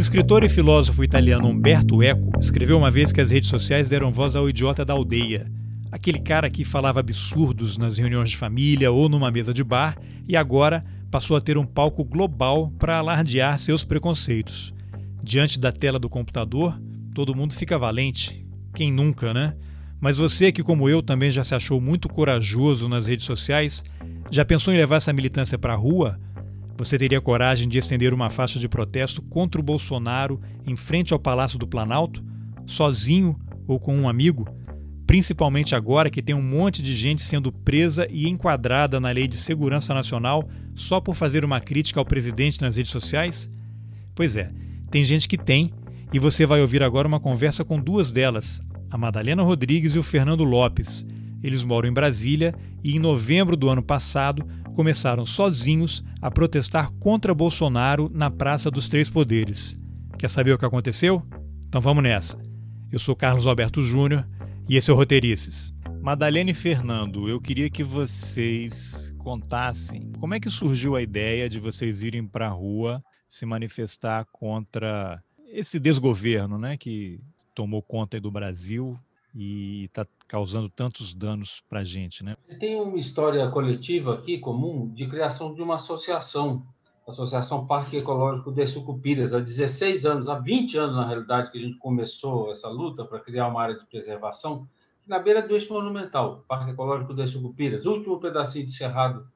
O escritor e filósofo italiano Umberto Eco escreveu uma vez que as redes sociais deram voz ao idiota da aldeia, aquele cara que falava absurdos nas reuniões de família ou numa mesa de bar e agora passou a ter um palco global para alardear seus preconceitos. Diante da tela do computador, todo mundo fica valente. Quem nunca, né? Mas você que, como eu, também já se achou muito corajoso nas redes sociais, já pensou em levar essa militância para a rua? Você teria coragem de estender uma faixa de protesto contra o Bolsonaro em frente ao Palácio do Planalto, sozinho ou com um amigo? Principalmente agora que tem um monte de gente sendo presa e enquadrada na Lei de Segurança Nacional só por fazer uma crítica ao presidente nas redes sociais? Pois é, tem gente que tem, e você vai ouvir agora uma conversa com duas delas, a Madalena Rodrigues e o Fernando Lopes. Eles moram em Brasília e, em novembro do ano passado, começaram sozinhos a protestar contra Bolsonaro na Praça dos Três Poderes. Quer saber o que aconteceu? Então vamos nessa. Eu sou Carlos Alberto Júnior e esse é o Roteirices. Madalena e Fernando, eu queria que vocês contassem como é que surgiu a ideia de vocês irem para a rua se manifestar contra esse desgoverno né, que tomou conta do Brasil e está causando tantos danos para a gente. Né? Tem uma história coletiva aqui, comum, de criação de uma associação, Associação Parque Ecológico de Sucupiras, há 16 anos, há 20 anos, na realidade, que a gente começou essa luta para criar uma área de preservação, na beira do eixo monumental, Parque Ecológico de Sucupiras, último pedacinho de cerrado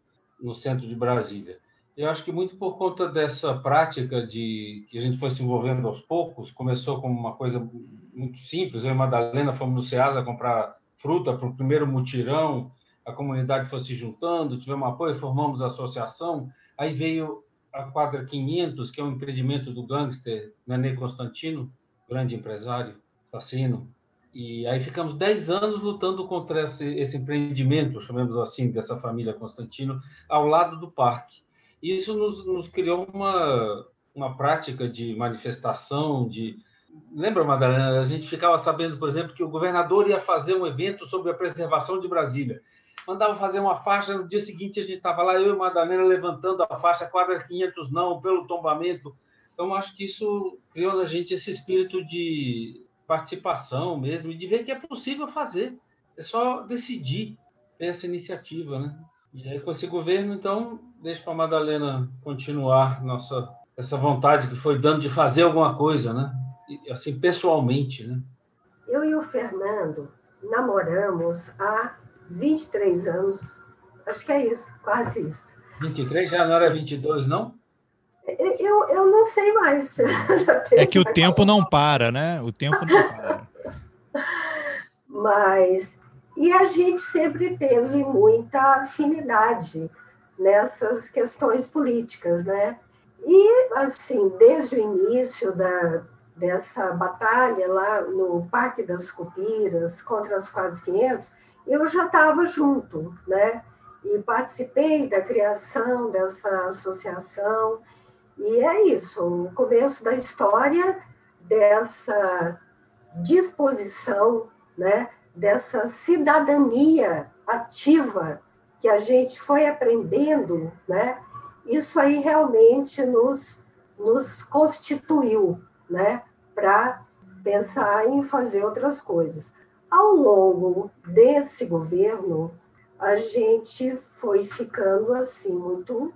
no centro de Brasília. Eu acho que muito por conta dessa prática de que a gente foi se envolvendo aos poucos, começou como uma coisa muito simples. Eu e a Madalena fomos no Ceasa comprar fruta para o primeiro mutirão, a comunidade foi se juntando, tivemos apoio, formamos a associação. Aí veio a quadra 500, que é um empreendimento do gangster Nenê Constantino, grande empresário, assassino. E aí ficamos 10 anos lutando contra esse, esse empreendimento, chamemos assim, dessa família Constantino, ao lado do parque. Isso nos, nos criou uma, uma prática de manifestação, de... Lembra, Madalena? A gente ficava sabendo, por exemplo, que o governador ia fazer um evento sobre a preservação de Brasília. Mandava fazer uma faixa, no dia seguinte a gente estava lá, eu e Madalena levantando a faixa, quadra 500 não, pelo tombamento. Então, acho que isso criou na gente esse espírito de participação mesmo, e de ver que é possível fazer. É só decidir essa iniciativa, né? E aí, com esse governo, então, deixa para a Madalena continuar nossa essa vontade que foi dando de fazer alguma coisa, né? Assim, pessoalmente, né? Eu e o Fernando namoramos há 23 anos. Acho que é isso, quase isso. 23? Já não era 22, não? Eu, eu não sei mais. é que o tempo não para, né? O tempo não para. Mas e a gente sempre teve muita afinidade nessas questões políticas, né? E, assim, desde o início da, dessa batalha lá no Parque das Cupiras contra as quadras 500, eu já estava junto, né? E participei da criação dessa associação. E é isso, o começo da história dessa disposição, né? dessa cidadania ativa que a gente foi aprendendo, né? Isso aí realmente nos, nos constituiu, né? Para pensar em fazer outras coisas. Ao longo desse governo, a gente foi ficando assim muito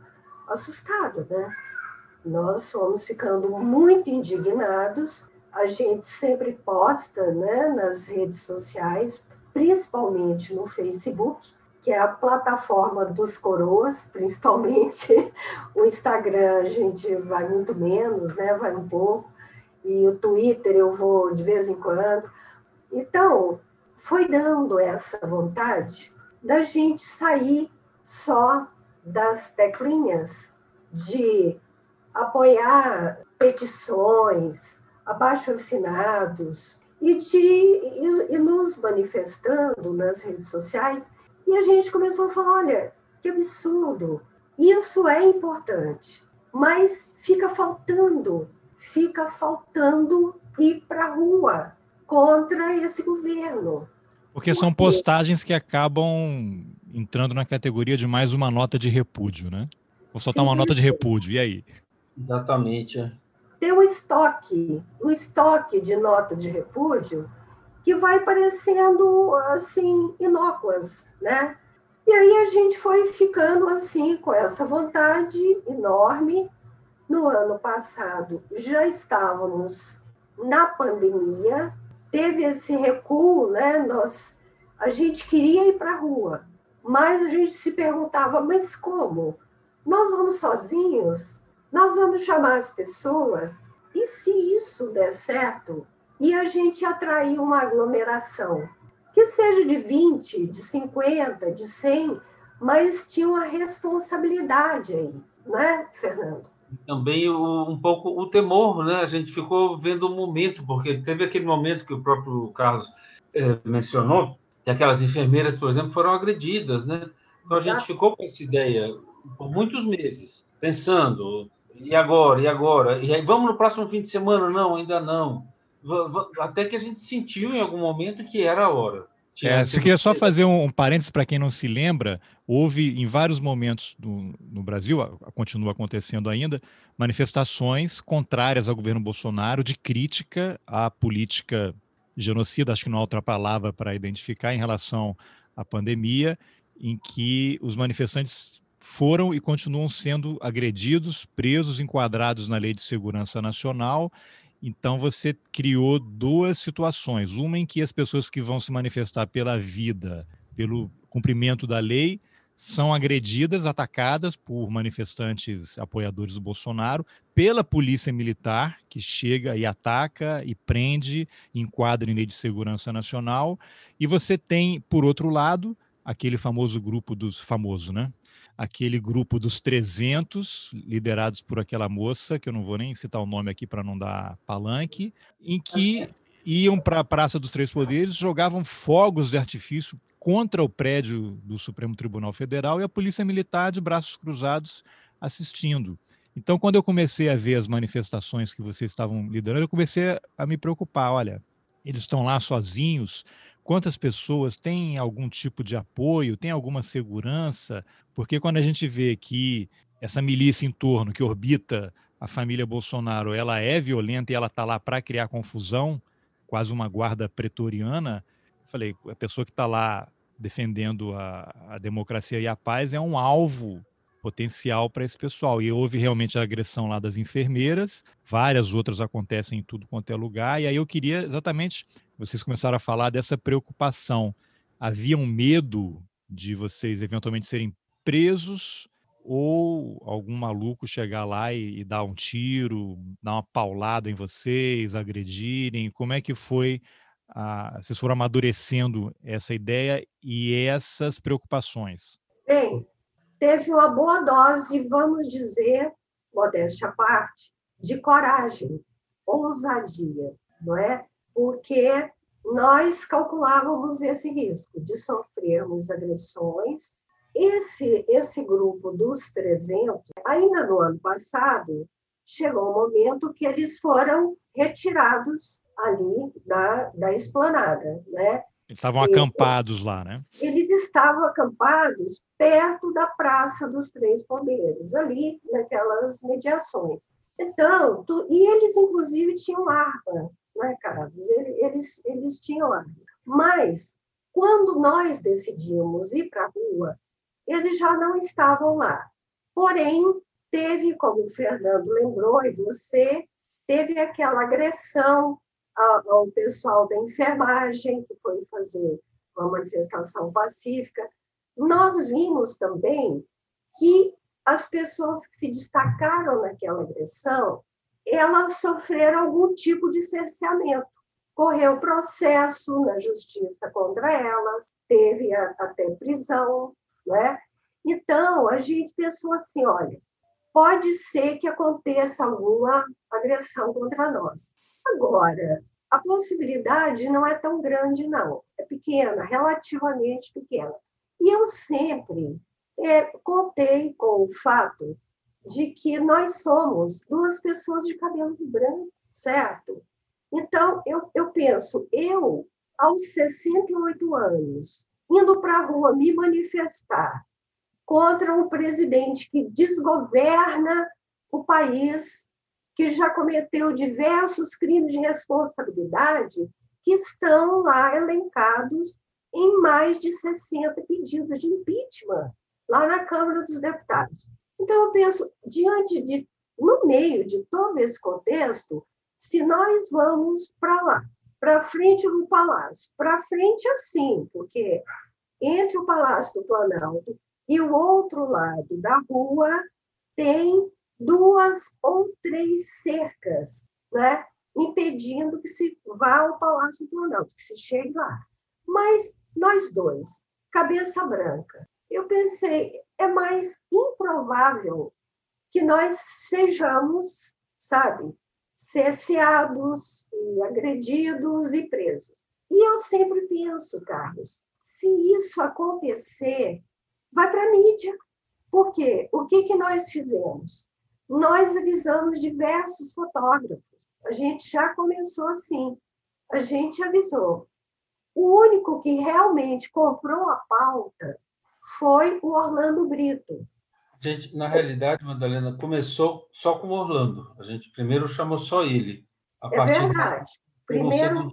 assustado, né? Nós fomos ficando muito indignados a gente sempre posta né, nas redes sociais, principalmente no Facebook, que é a plataforma dos coroas, principalmente. O Instagram a gente vai muito menos, né, vai um pouco, e o Twitter eu vou de vez em quando. Então, foi dando essa vontade da gente sair só das teclinhas de apoiar petições, abaixo assinados e, de, e, e nos manifestando nas redes sociais. E a gente começou a falar: olha, que absurdo, isso é importante, mas fica faltando, fica faltando ir para a rua contra esse governo. Porque são postagens que acabam entrando na categoria de mais uma nota de repúdio, né? Vou soltar Sim. uma nota de repúdio, e aí? Exatamente. É. ter um estoque, um estoque de notas de repúdio que vai parecendo assim inócuas, né? E aí a gente foi ficando assim com essa vontade enorme. No ano passado já estávamos na pandemia, teve esse recuo, né? Nós a gente queria ir para a rua, mas a gente se perguntava, mas como? Nós vamos sozinhos? Nós vamos chamar as pessoas? E se isso der certo e a gente atrair uma aglomeração? Que seja de 20, de 50, de 100, mas tinha uma responsabilidade aí, não é, Fernando? Também um pouco o temor, né? A gente ficou vendo o momento, porque teve aquele momento que o próprio Carlos eh, mencionou, que aquelas enfermeiras, por exemplo, foram agredidas, né? Então a gente ficou com essa ideia por muitos meses, pensando, e agora, e agora? E aí, vamos no próximo fim de semana? Não, ainda não. Até que a gente sentiu em algum momento que era a hora. É, você queria só fazer um, um parênteses para quem não se lembra, houve em vários momentos do, no Brasil, continua acontecendo ainda, manifestações contrárias ao governo Bolsonaro de crítica à política genocida, acho que não há outra palavra para identificar, em relação à pandemia, em que os manifestantes foram e continuam sendo agredidos, presos, enquadrados na Lei de Segurança Nacional. Então você criou duas situações, uma em que as pessoas que vão se manifestar pela vida, pelo cumprimento da lei, são agredidas, atacadas por manifestantes apoiadores do Bolsonaro, pela polícia militar, que chega e ataca e prende, enquadra em lei de segurança nacional. E você tem, por outro lado, aquele famoso grupo dos famosos, né? Aquele grupo dos 300, liderados por aquela moça, que eu não vou nem citar o nome aqui para não dar palanque, em que iam para a Praça dos Três Poderes, jogavam fogos de artifício contra o prédio do Supremo Tribunal Federal e a Polícia Militar de braços cruzados assistindo. Então, quando eu comecei a ver as manifestações que vocês estavam liderando, eu comecei a me preocupar. Olha, eles estão lá sozinhos. Quantas pessoas têm algum tipo de apoio, tem alguma segurança? Porque quando a gente vê que essa milícia em torno que orbita a família Bolsonaro, ela é violenta e ela está lá para criar confusão, quase uma guarda pretoriana, falei, a pessoa que está lá defendendo a, a, democracia e a paz é um alvo potencial para esse pessoal. E houve realmente a agressão lá das enfermeiras, várias outras acontecem em tudo quanto é lugar. E aí eu queria exatamente, vocês começaram a falar dessa preocupação. Havia um medo de vocês eventualmente serem presos ou algum maluco chegar lá e, e, dar um tiro, dar uma paulada em vocês, agredirem? Como é que foi a, vocês foram amadurecendo essa ideia e essas preocupações? Bem, teve uma boa dose, vamos dizer, modéstia à parte, de coragem, ousadia, não é? Porque nós calculávamos esse risco de sofrermos agressões. Esse, esse grupo dos 300, ainda no ano passado, chegou um momento que eles foram retirados ali da, da esplanada, né? Eles estavam e, acampados lá, né? Eles estavam acampados perto da Praça dos Três Poderes, ali naquelas mediações. Então, tu, e eles inclusive tinham arma, né, Carlos? Eles, eles tinham arma. Mas, quando nós decidimos ir para a rua, eles já não estavam lá. Porém, teve, como o Fernando lembrou, e você, teve aquela agressão ao pessoal da enfermagem, que foi fazer uma manifestação pacífica. Nós vimos também que as pessoas que se destacaram naquela agressão, elas sofreram algum tipo de cerceamento. Correu processo na justiça contra elas, teve até prisão, né? Então, a gente pensou assim, olha, pode ser que aconteça alguma agressão contra nós. Agora, a possibilidade não é tão grande, não. É pequena, relativamente pequena. E eu sempre é, contei com o fato de que nós somos duas pessoas de cabelo branco, certo? Então, eu, eu penso, eu, aos 68 anos, indo para a rua me manifestar contra um presidente que desgoverna o país que já cometeu diversos crimes de responsabilidade que estão lá elencados em mais de 60 pedidos de impeachment lá na Câmara dos Deputados. Então, eu penso, diante de, no meio de todo esse contexto, se nós vamos para lá, para frente do Palácio, para frente assim, porque entre o Palácio do Planalto e o outro lado da rua tem duas ou três cercas, né? impedindo que se vá ao Palácio do Planalto, que se chegue lá. Mas nós dois, cabeça branca, eu pensei, é mais improvável que nós sejamos, sabe, cerceados e agredidos e presos. E eu sempre penso, Carlos, se isso acontecer, vai para a mídia. Por quê? O que, que nós fizemos? Nós avisamos diversos fotógrafos. A gente já começou assim. A gente avisou. O único que realmente comprou a pauta foi o Orlando Brito. Gente, na realidade, Madalena, começou só com o Orlando. A gente primeiro chamou só ele. A é verdade. Primeiro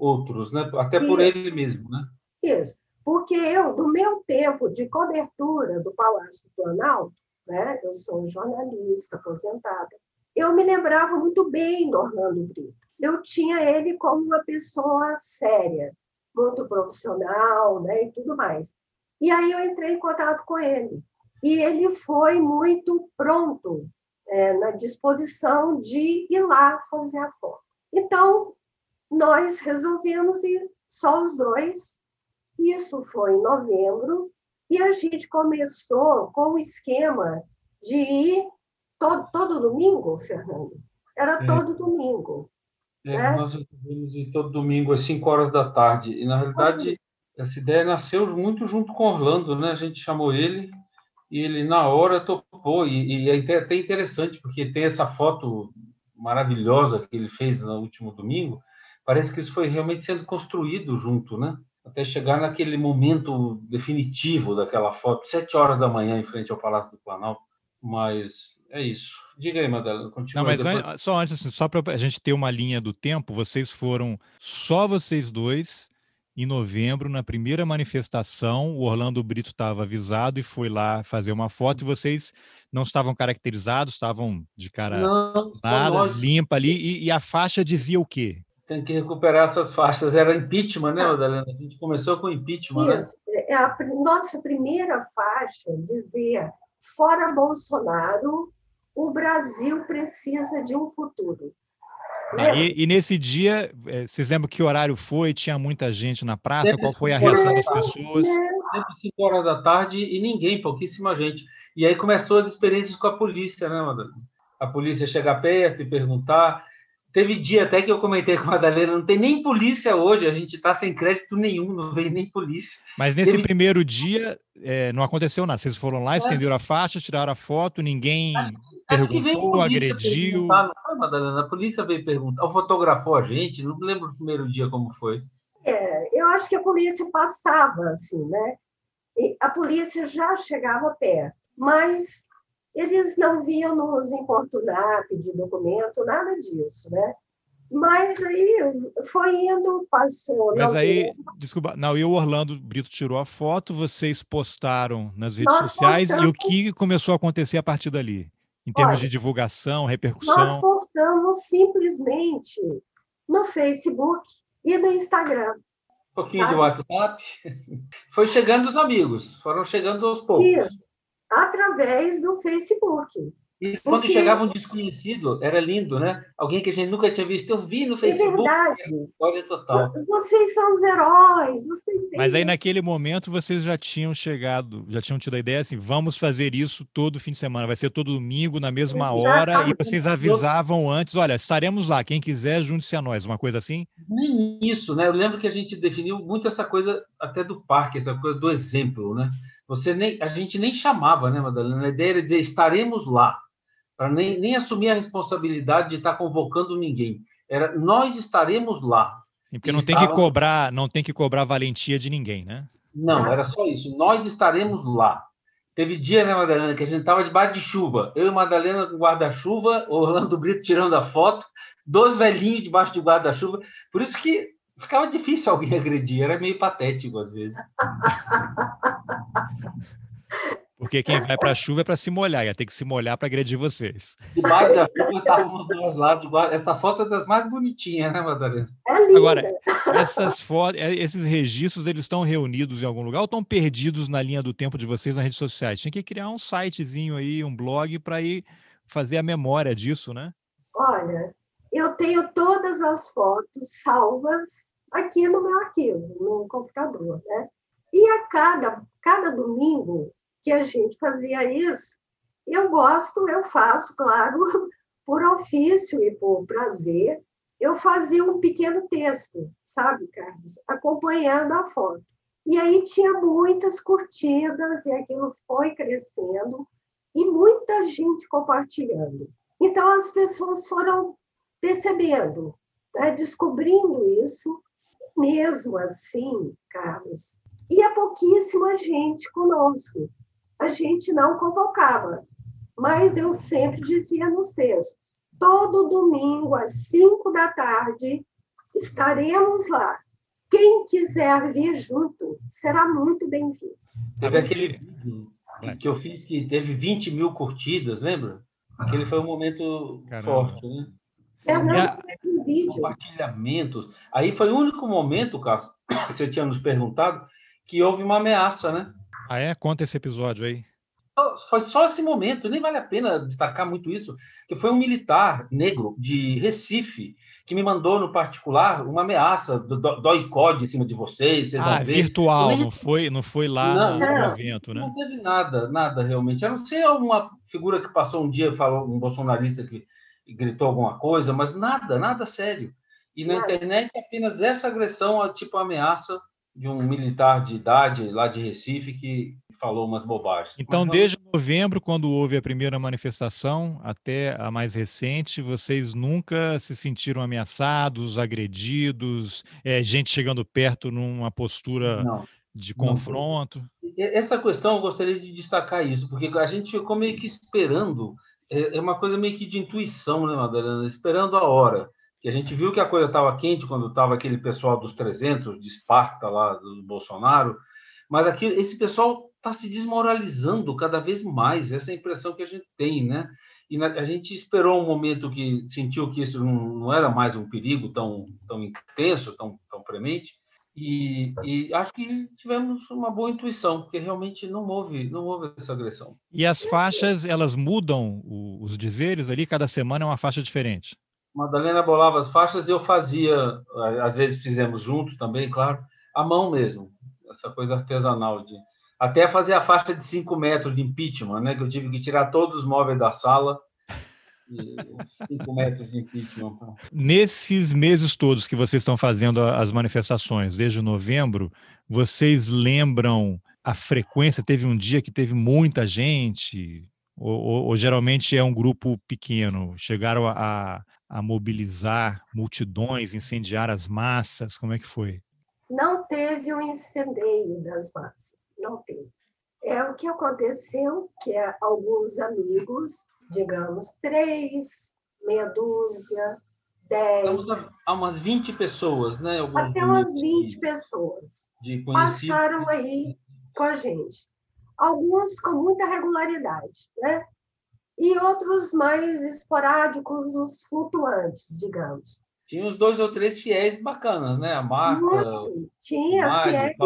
outros, né? Até por Isso. ele mesmo, né? Isso. Porque eu, no meu tempo de cobertura do Palácio do Planalto, né? Eu sou jornalista aposentada. Eu me lembrava muito bem do Orlando Brito. Eu tinha ele como uma pessoa séria, muito profissional, né? E tudo mais. E aí eu entrei em contato com ele. E ele foi muito pronto, é, na disposição de ir lá fazer a foto. Então, nós resolvemos ir só os dois. Isso foi em novembro. E a gente começou com o esquema de ir todo, todo domingo, Fernando. Era é. todo domingo. É, né? Nós resolvemos ir todo domingo às 5 horas da tarde. E, na realidade, essa ideia nasceu muito junto com Orlando, né? A gente chamou ele e ele na hora topou e, e é até interessante porque tem essa foto maravilhosa que ele fez no último domingo. Parece que isso foi realmente sendo construído junto, né? Até chegar naquele momento definitivo daquela foto, sete horas da manhã em frente ao Palácio do Planalto. Mas é isso. Diga aí, Madalena, continua. Não, mas depois... só antes, assim, só para a gente ter uma linha do tempo, vocês foram só vocês dois em novembro, na primeira manifestação, o Orlando Brito estava avisado e foi lá fazer uma foto, e vocês não estavam caracterizados, estavam de cara não, nada, limpa ali, e, e, a faixa dizia o quê? Tem que recuperar essas faixas, era impeachment, né, Madalena? A gente começou com impeachment, né? Isso. né? A nossa primeira faixa dizia, fora Bolsonaro, o Brasil precisa de um futuro. E, e, nesse dia, eh, vocês lembram que horário foi? Tinha muita gente na praça? Qual foi a reação das pessoas? Sempre 5 horas da tarde e ninguém, pouquíssima gente. E aí começou as experiências com a polícia, né, Madalena? A polícia chegar perto e perguntar. Teve dia até que eu comentei com a Madalena, não tem nem polícia hoje, a gente está sem crédito nenhum, não veio nem polícia. Mas nesse Teve... primeiro dia é, não aconteceu nada. Vocês foram lá, é. estenderam a faixa, tiraram a foto, ninguém acho, perguntou, acho agrediu. Não foi, Madalena? A polícia veio perguntar, ou fotografou a gente, não lembro o primeiro dia como foi. É, eu acho que a polícia passava, assim, né? E a polícia já chegava perto, mas eles não vinham nos importunar, pedir documento, nada disso, né? Mas aí foi indo, passou. Mas aí, desculpa, não, e o Orlando Brito tirou a foto, vocês postaram nas redes Nós sociais, postamos... e o que começou a acontecer a partir dali? Em termos Olha, de divulgação, repercussão? Nós postamos simplesmente no Facebook e no Instagram. Um pouquinho sabe? de WhatsApp. Foi chegando os amigos, foram chegando aos poucos. Isso, através do Facebook. E quando Porque... chegava um desconhecido, era lindo, né? Alguém que a gente nunca tinha visto. Eu vi no é Facebook. É verdade. História total. Vocês são os heróis. Vocês Mas aí, naquele momento, vocês já tinham chegado, já tinham tido a ideia assim: vamos fazer isso todo fim de semana. Vai ser todo domingo, na mesma Exatamente. hora. E vocês avisavam antes: olha, estaremos lá. Quem quiser, junte-se a nós. Uma coisa assim? Nem isso, né? Eu lembro que a gente definiu muito essa coisa até do parque, essa coisa do exemplo, né? Você nem, a gente nem chamava, né, Madalena? A ideia era dizer: estaremos lá para nem, nem assumir a responsabilidade de estar convocando ninguém. Era nós estaremos lá. Sim, porque não tem que cobrar, não tem que cobrar valentia de ninguém, né? Não, era só isso. Nós estaremos lá. Teve dia, né, Madalena, que a gente estava debaixo de chuva. Eu e Madalena com guarda-chuva, Orlando Brito tirando a foto, dois velhinhos debaixo de guarda-chuva. Por isso que ficava difícil alguém agredir, era meio patético às vezes. Porque quem vai para a chuva é para se molhar, ia ter que se molhar para agredir vocês. Debaixo da chuva estávamos dois lados. Essa foto é das mais bonitinhas, né, Madalena? É Agora, essas fotos, é, esses registros, eles estão reunidos em algum lugar ou estão perdidos na linha do tempo de vocês nas redes sociais? Tinha que criar um sitezinho aí, um blog para ir fazer a memória disso, né? Olha, eu tenho todas as fotos salvas aqui no meu arquivo, no computador, né? E a cada, cada domingo que a gente fazia isso. Eu gosto, eu faço, claro, por ofício e por prazer. Eu fazia um pequeno texto, sabe, Carlos, acompanhando a foto. E aí tinha muitas curtidas e aquilo foi crescendo e muita gente compartilhando. Então as pessoas foram percebendo, né, descobrindo isso, mesmo assim, Carlos, ia pouquíssima gente conosco a gente não convocava. Mas eu sempre dizia nos textos: todo domingo, às cinco da tarde, estaremos lá. Quem quiser vir junto será muito bem-vindo. Teve aquele vídeo que eu fiz que teve 20 mil curtidas, lembra? Aquele foi um momento Caramba. forte, né? É, não, é... vídeo. Compartilhamentos. Aí foi o único momento, Carlos, que você tinha nos perguntado, que houve uma ameaça, né? Ah, é? Conta esse episódio aí. Foi só esse momento, nem vale a pena destacar muito isso, que foi um militar negro de Recife que me mandou no particular uma ameaça do, do ICOD em cima de vocês. vocês ah, virtual, nem... não foi, não foi lá não, no, evento, né? Não teve nada, nada realmente. A não ser uma figura que passou um dia, falou um bolsonarista que gritou alguma coisa, mas nada, nada sério. E na internet apenas essa agressão, tipo ameaça de um militar de idade lá de Recife que falou umas bobagens. Então, Mas, desde novembro, quando houve a primeira manifestação, até a mais recente, vocês nunca se sentiram ameaçados, agredidos, é, gente chegando perto numa postura não, de confronto? Não. Essa questão eu gostaria de destacar isso, porque a gente ficou meio que esperando, é, é uma coisa meio que de intuição, né, Madalena? Esperando a hora que a gente viu que a coisa estava quente quando estava aquele pessoal dos 300 de Esparta lá do Bolsonaro, mas aqui esse pessoal está se desmoralizando cada vez mais, essa é a impressão que a gente tem, né? E a gente esperou um momento que sentiu que isso não, era mais um perigo tão, tão intenso, tão, tão premente, e, e, acho que tivemos uma boa intuição, porque realmente não houve, não houve essa agressão. E as faixas, elas mudam os dizeres ali? Cada semana é uma faixa diferente? Madalena bolava as faixas e eu fazia, às vezes fizemos juntos também, claro, a mão mesmo, essa coisa artesanal de até fazer a faixa de 5 metros de impeachment, né, que eu tive que tirar todos os móveis da sala. 5 metros de impeachment. Nesses meses todos que vocês estão fazendo as manifestações, desde novembro, vocês lembram a frequência? Teve um dia que teve muita gente? Ou, ou, ou geralmente é um grupo pequeno? Chegaram a, a mobilizar multidões, incendiar as massas? Como é que foi? Não teve um incendeio das massas, não teve. É o que aconteceu, que é alguns amigos, digamos, três, meia dúzia, dez... Há umas 20 pessoas, né? Alguns Até umas 20 de, pessoas de passaram aí com a gente. Alguns com muita regularidade, né? e outros mais esporádicos, os flutuantes, digamos. Tinha uns dois ou três fiéis bacanas, né? A Marta. Muito. Tinha Mário, fiéis.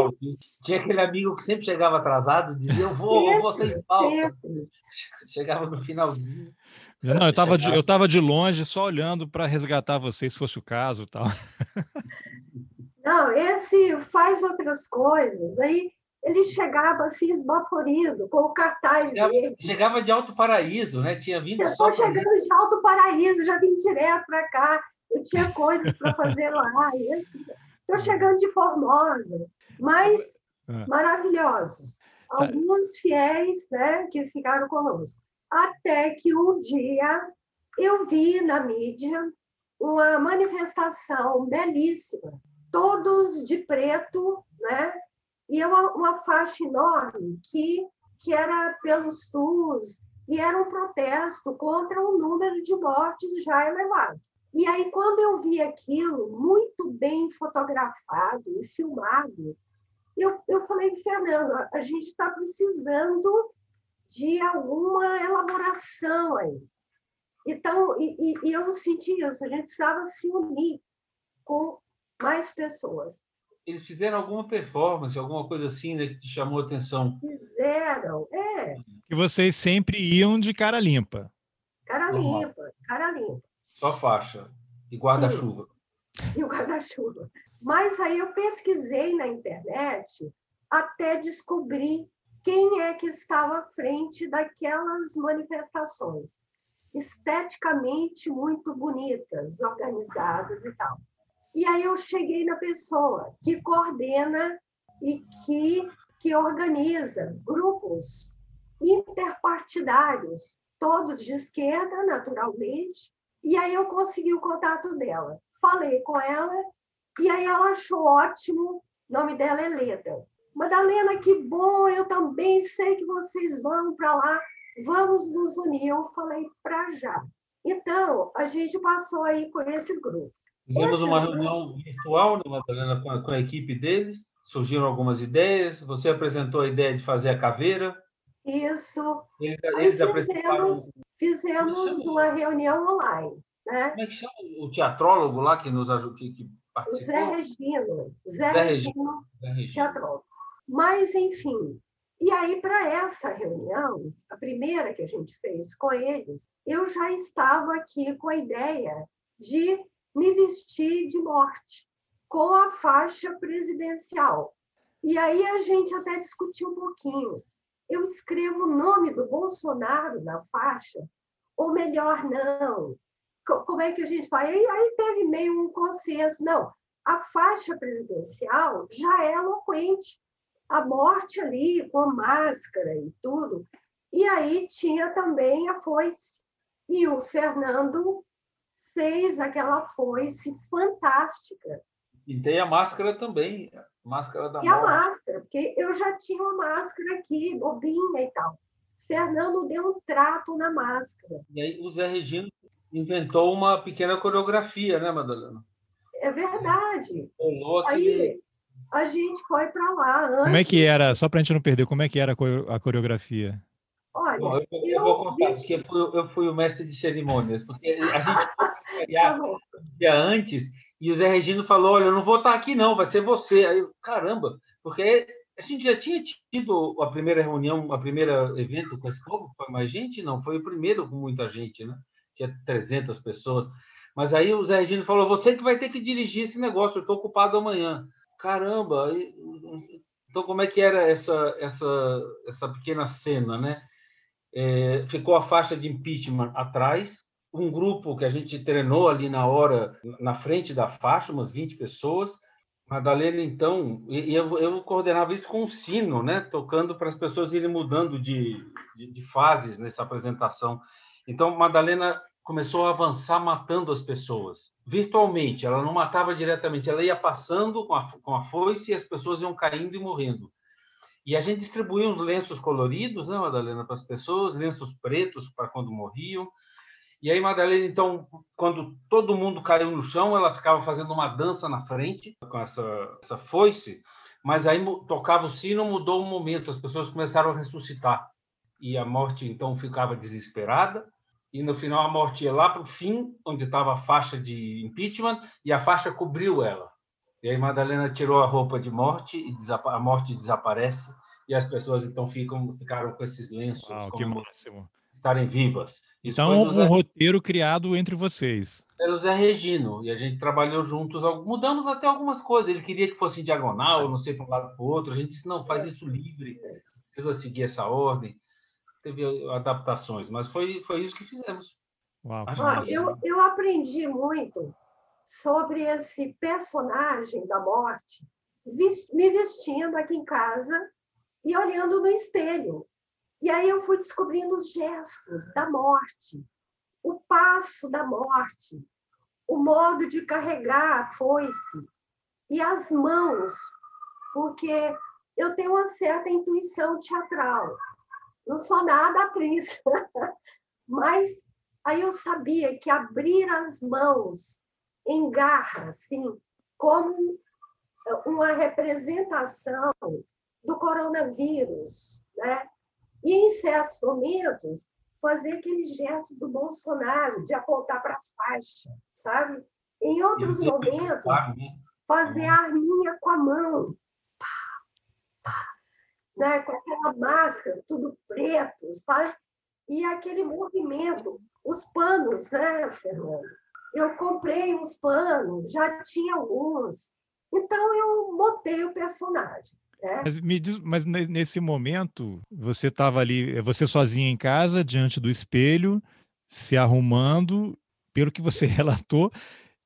Tinha aquele amigo que sempre chegava atrasado, dizia: Eu vou, sempre, eu vou sem falta. Chegava no finalzinho. Não, eu estava de, eu tava de longe, só olhando para resgatar vocês, se fosse o caso tal. Não, esse faz outras coisas. Aí ele chegava assim, esbaforido, com o cartaz chegava, dele. Chegava de Alto Paraíso, né? Tinha vindo. Eu estou chegando de Alto Paraíso, já vim direto para cá. Eu tinha coisas para fazer lá. Estou chegando de Formosa, mas é. maravilhosos. Tá. Alguns fiéis né, que ficaram conosco. Até que um dia eu vi na mídia uma manifestação belíssima, todos de preto, né? e é uma, uma faixa enorme que que era pelos SUS, e era um protesto contra o número de mortes já elevado. E aí, quando eu vi aquilo muito bem fotografado e filmado, eu, eu falei, Fernando, a gente está precisando de alguma elaboração aí. Então, e, e, eu senti isso, a gente precisava se unir com mais pessoas. Eles fizeram alguma performance, alguma coisa assim né, que te chamou a atenção? Fizeram, é. Que vocês sempre iam de cara limpa. Cara Normal. limpa, cara limpa. Só faixa e guarda-chuva. E o guarda-chuva. Mas aí eu pesquisei na internet até descobrir quem é que estava à frente daquelas manifestações. Esteticamente muito bonitas, organizadas e tal. E aí eu cheguei na pessoa que coordena e que, que organiza grupos interpartidários, todos de esquerda, naturalmente, e aí eu consegui o contato dela. Falei com ela, e aí ela achou ótimo, o nome dela é Leda. Madalena, que bom, eu também sei que vocês vão para lá, vamos nos unir. Eu falei, para já. Então, a gente passou aí com esse grupo. Fizemos esse uma reunião virtual, né, Madalena, com a, com a equipe deles, surgiram algumas ideias, você apresentou a ideia de fazer a caveira. Isso. Eles, eles fizemos, fizemos uma reunião online. Né? Como é que chama o teatrólogo lá que nos ajudou, que, que participou? Zé Regino. Zé, Zé Regino, Regino, teatrólogo. Mas, enfim, e aí, para essa reunião, a primeira que a gente fez com eles, eu já estava aqui com a ideia de me vestir de morte, com a faixa presidencial. E aí a gente até discutiu um pouquinho eu escrevo o nome do Bolsonaro na faixa, ou melhor, não. Como é que a gente faz? E aí teve meio um consenso. Não, a faixa presidencial já é eloquente. A morte ali, com a máscara e tudo. E aí tinha também a foice. E o Fernando fez aquela foice fantástica. E tem a máscara também. Máscara da E a máscara, porque eu já tinha uma máscara aqui, bobinha e tal. Fernando deu um trato na máscara. E aí o Zé Regino inventou uma pequena coreografia, né, Madalena? É verdade. Aí a gente foi para lá. Antes... Como é que era, só para a gente não perder, como é que era a coreografia? Olha, Bom, eu, eu, eu, vou contar, porque eu fui, eu fui, o mestre de cerimônias, porque a gente foi um dia antes e o Zé Regino falou: Olha, eu não vou estar aqui, não, vai ser você. Aí, caramba, porque a gente já tinha tido a primeira reunião, a primeira evento com esse povo, foi mais gente? Não, foi o primeiro com muita gente, né? Tinha 300 pessoas. Mas aí o Zé Regino falou: Você que vai ter que dirigir esse negócio, eu estou ocupado amanhã. Caramba, então como é que era essa, essa, essa pequena cena, né? É, ficou a faixa de impeachment atrás, um grupo que a gente treinou ali na hora, na frente da faixa, umas 20 pessoas. Madalena, então, e eu, eu coordenava isso com um sino, né? Tocando para as pessoas irem mudando de, de, de fases nessa apresentação. Então, Madalena começou a avançar matando as pessoas, virtualmente. Ela não matava diretamente, ela ia passando com a, com a foice e as pessoas iam caindo e morrendo. E a gente distribuía uns lenços coloridos, né, Madalena, para as pessoas, lenços pretos para quando morriam. E aí, Madalena, então, quando todo mundo caiu no chão, ela ficava fazendo uma dança na frente com essa, essa foice, mas aí tocava o sino, mudou o momento, as pessoas começaram a ressuscitar. E a morte, então, ficava desesperada. E no final, a morte ia lá para o fim, onde estava a faixa de impeachment, e a faixa cobriu ela. E aí, Madalena tirou a roupa de morte, e a morte desaparece, e as pessoas, então, ficam, ficaram com esses lenços. Ah, que máximo estarem vivas. Isso então, um Zé... roteiro criado entre vocês. Era o Zé Regino, e a gente trabalhou juntos, mudamos até algumas coisas. Ele queria que fosse em diagonal, não sei para um lado para o outro. A gente disse, não, faz isso livre, precisa seguir essa ordem. Teve adaptações, mas foi, foi isso que fizemos. Uau, ah, eu, eu aprendi muito sobre esse personagem da morte, me vestindo aqui em casa e olhando no espelho. E aí eu fui descobrindo os gestos da morte, o passo da morte, o modo de carregar a foice e as mãos, porque eu tenho uma certa intuição teatral. não sou nada atriz. Mas aí eu sabia que abrir as mãos em garra, assim, como uma representação do coronavírus, né? E em certos momentos fazer aquele gesto do Bolsonaro de apontar para a faixa, sabe? Em outros momentos, né? fazer a arminha com a mão, pá, pá, né? com aquela máscara, tudo preto, sabe? E aquele movimento, os panos, né, Fernando? Eu comprei uns panos, já tinha alguns. Então, eu montei o personagem. Né? Mas, me diz, mas nesse momento, você estava ali, você sozinha em casa, diante do espelho, se arrumando, pelo que você relatou,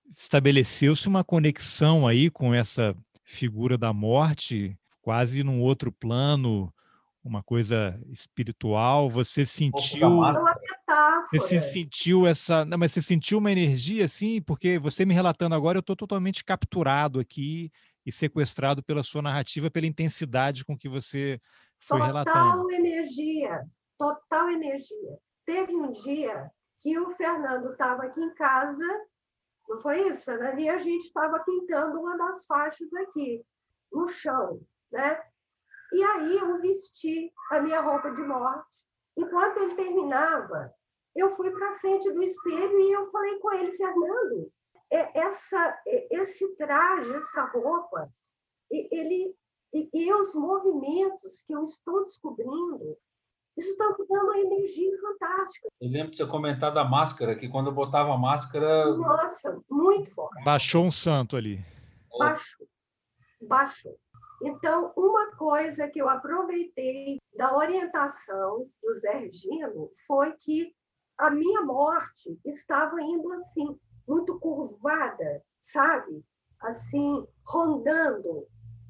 estabeleceu-se uma conexão aí com essa figura da morte, quase num outro plano, uma coisa espiritual. Você sentiu. Você se sentiu essa. Não, mas você sentiu uma energia assim, porque você me relatando agora, eu estou totalmente capturado aqui e sequestrado pela sua narrativa, pela intensidade com que você foi total relatando. Total energia, total energia. Teve um dia que o Fernando estava aqui em casa não foi isso, Fernanda? E a gente estava pintando uma das faixas aqui, no chão, né? E aí eu vesti a minha roupa de morte. Enquanto ele terminava, eu fui para frente do espelho e eu falei com ele, Fernando, essa, é, esse traje, essa roupa, ele e, e os movimentos que eu estou descobrindo, isso está dando uma energia fantástica. Eu lembro de você comentar da máscara, que quando eu botava a máscara. Nossa, muito forte. Baixou um santo ali. Baixou. Baixou. Então, uma coisa que eu aproveitei da orientação do Zé Regino foi que a minha morte estava indo assim, muito curvada, sabe? Assim, rondando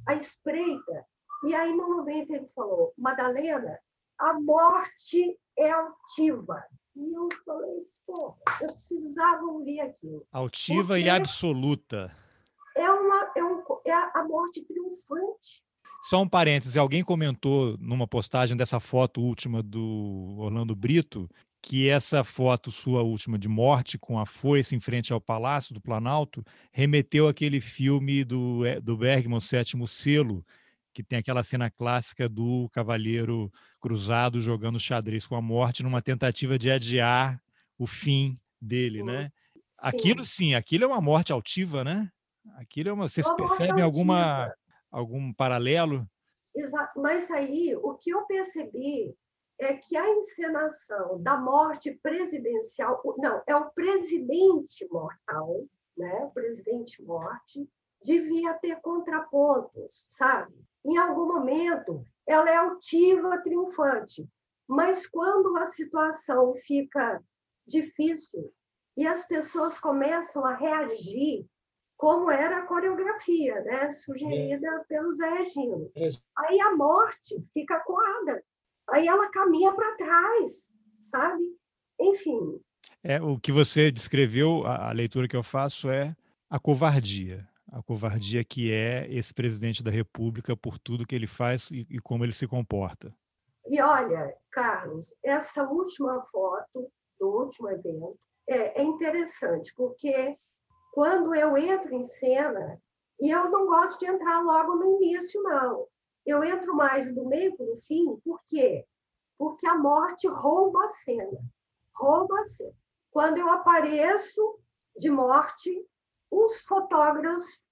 a espreita. E aí, no momento, ele falou: Madalena, a morte é altiva. E eu falei, pô, eu precisava ouvir aquilo. Altiva e absoluta. É, uma, é, um, é a morte triunfante. Só um parêntese, alguém comentou numa postagem dessa foto última do Orlando Brito que essa foto sua última de morte com a foice em frente ao Palácio do Planalto remeteu àquele filme do, eh, do Bergman, Sétimo Selo, que tem aquela cena clássica do cavaleiro cruzado jogando xadrez com a morte numa tentativa de adiar o fim dele, sim, né? Sim. Aquilo sim, aquilo é uma morte altiva, né? Aquilo é uma. Vocês uma percebem alguma algum paralelo? Exato, mas aí o que eu percebi é que a encenação da morte presidencial, não, é o presidente mortal, né? O presidente morte devia ter contrapontos, sabe? Em algum momento, ela é altiva, triunfante. Mas quando a situação fica difícil e as pessoas começam a reagir, como era a coreografia, né, sugerida é. pelo Zé Regino. É. Aí a morte fica coada. Aí ela caminha para trás, sabe? Enfim. É, o que você descreveu, a, a leitura que eu faço é a covardia a covardia que é esse presidente da República por tudo que ele faz e, e como ele se comporta. E olha, Carlos, essa última foto do último evento é, é interessante, porque quando eu entro em cena, e eu não gosto de entrar logo no início, não. Eu entro mais do meio para o fim, por quê? Porque a morte rouba a cena. Rouba a cena. Quando eu apareço de morte, os fotógrafos,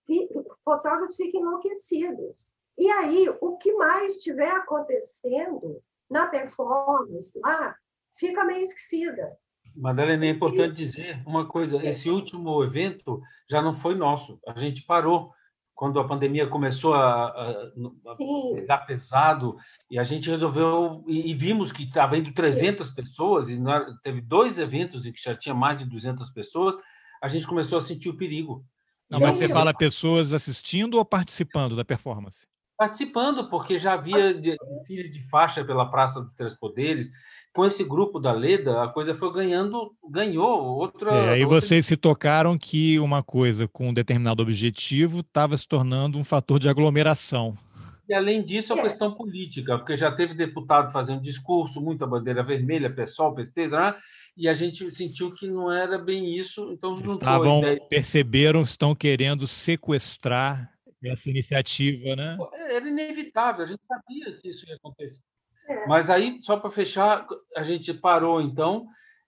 fotógrafos ficam enlouquecidos. E aí, o que mais estiver acontecendo na performance lá, fica meio esquecida. Madalena, é importante dizer uma coisa: esse último evento já não foi nosso. A gente parou quando a pandemia começou a, a, a pegar pesado e a gente resolveu e, e vimos que estava indo 300 pessoas e nós, teve dois eventos em que já tinha mais de 200 pessoas a gente começou a sentir o perigo. Não, mas você fala pessoas assistindo ou participando da performance? Participando, porque já havia filho de faixa pela Praça dos Três Poderes. Com esse grupo da Leda, a coisa foi ganhando, ganhou outra. É, aí outra... vocês se tocaram que uma coisa com um determinado objetivo estava se tornando um fator de aglomeração. E, além disso, a é. questão política, porque já teve deputado fazendo discurso, muita bandeira vermelha, PSOL, PT, né? e a gente sentiu que não era bem isso, então Estavam, perceberam, estão querendo sequestrar essa iniciativa, né? Era inevitável, a gente sabia que isso ia acontecer. É. Mas aí, só para fechar, a gente parou então,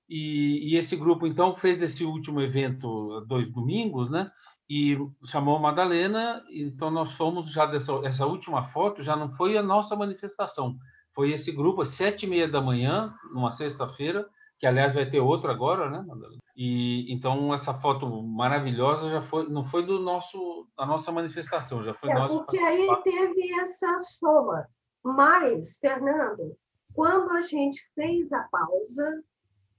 e, e, esse grupo então fez esse último evento dois domingos, né? E chamou a Madalena, então nós fomos já dessa essa última foto, já não foi a nossa manifestação, foi esse grupo às sete e meia da manhã, numa sexta-feira, que aliás vai ter outro agora, né? E então essa foto maravilhosa já foi, não foi do nosso, da nossa manifestação, já foi é, nossa. Porque aí teve essa soma. Mas, Fernando, quando a gente fez a pausa,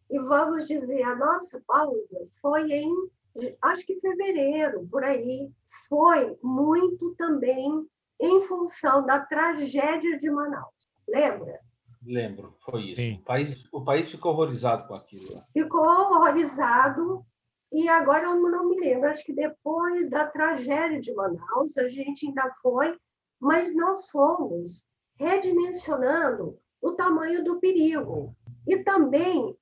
e vamos dizer, a nossa pausa foi em, acho que fevereiro, por aí, foi muito também em função da tragédia de Manaus. Lembra? Lembro, foi isso. O país, o país ficou horrorizado com aquilo. Ficou horrorizado, e agora eu não me lembro, acho que depois da tragédia de Manaus, a gente ainda foi, mas nós fomos redimensionando o tamanho do perigo. E também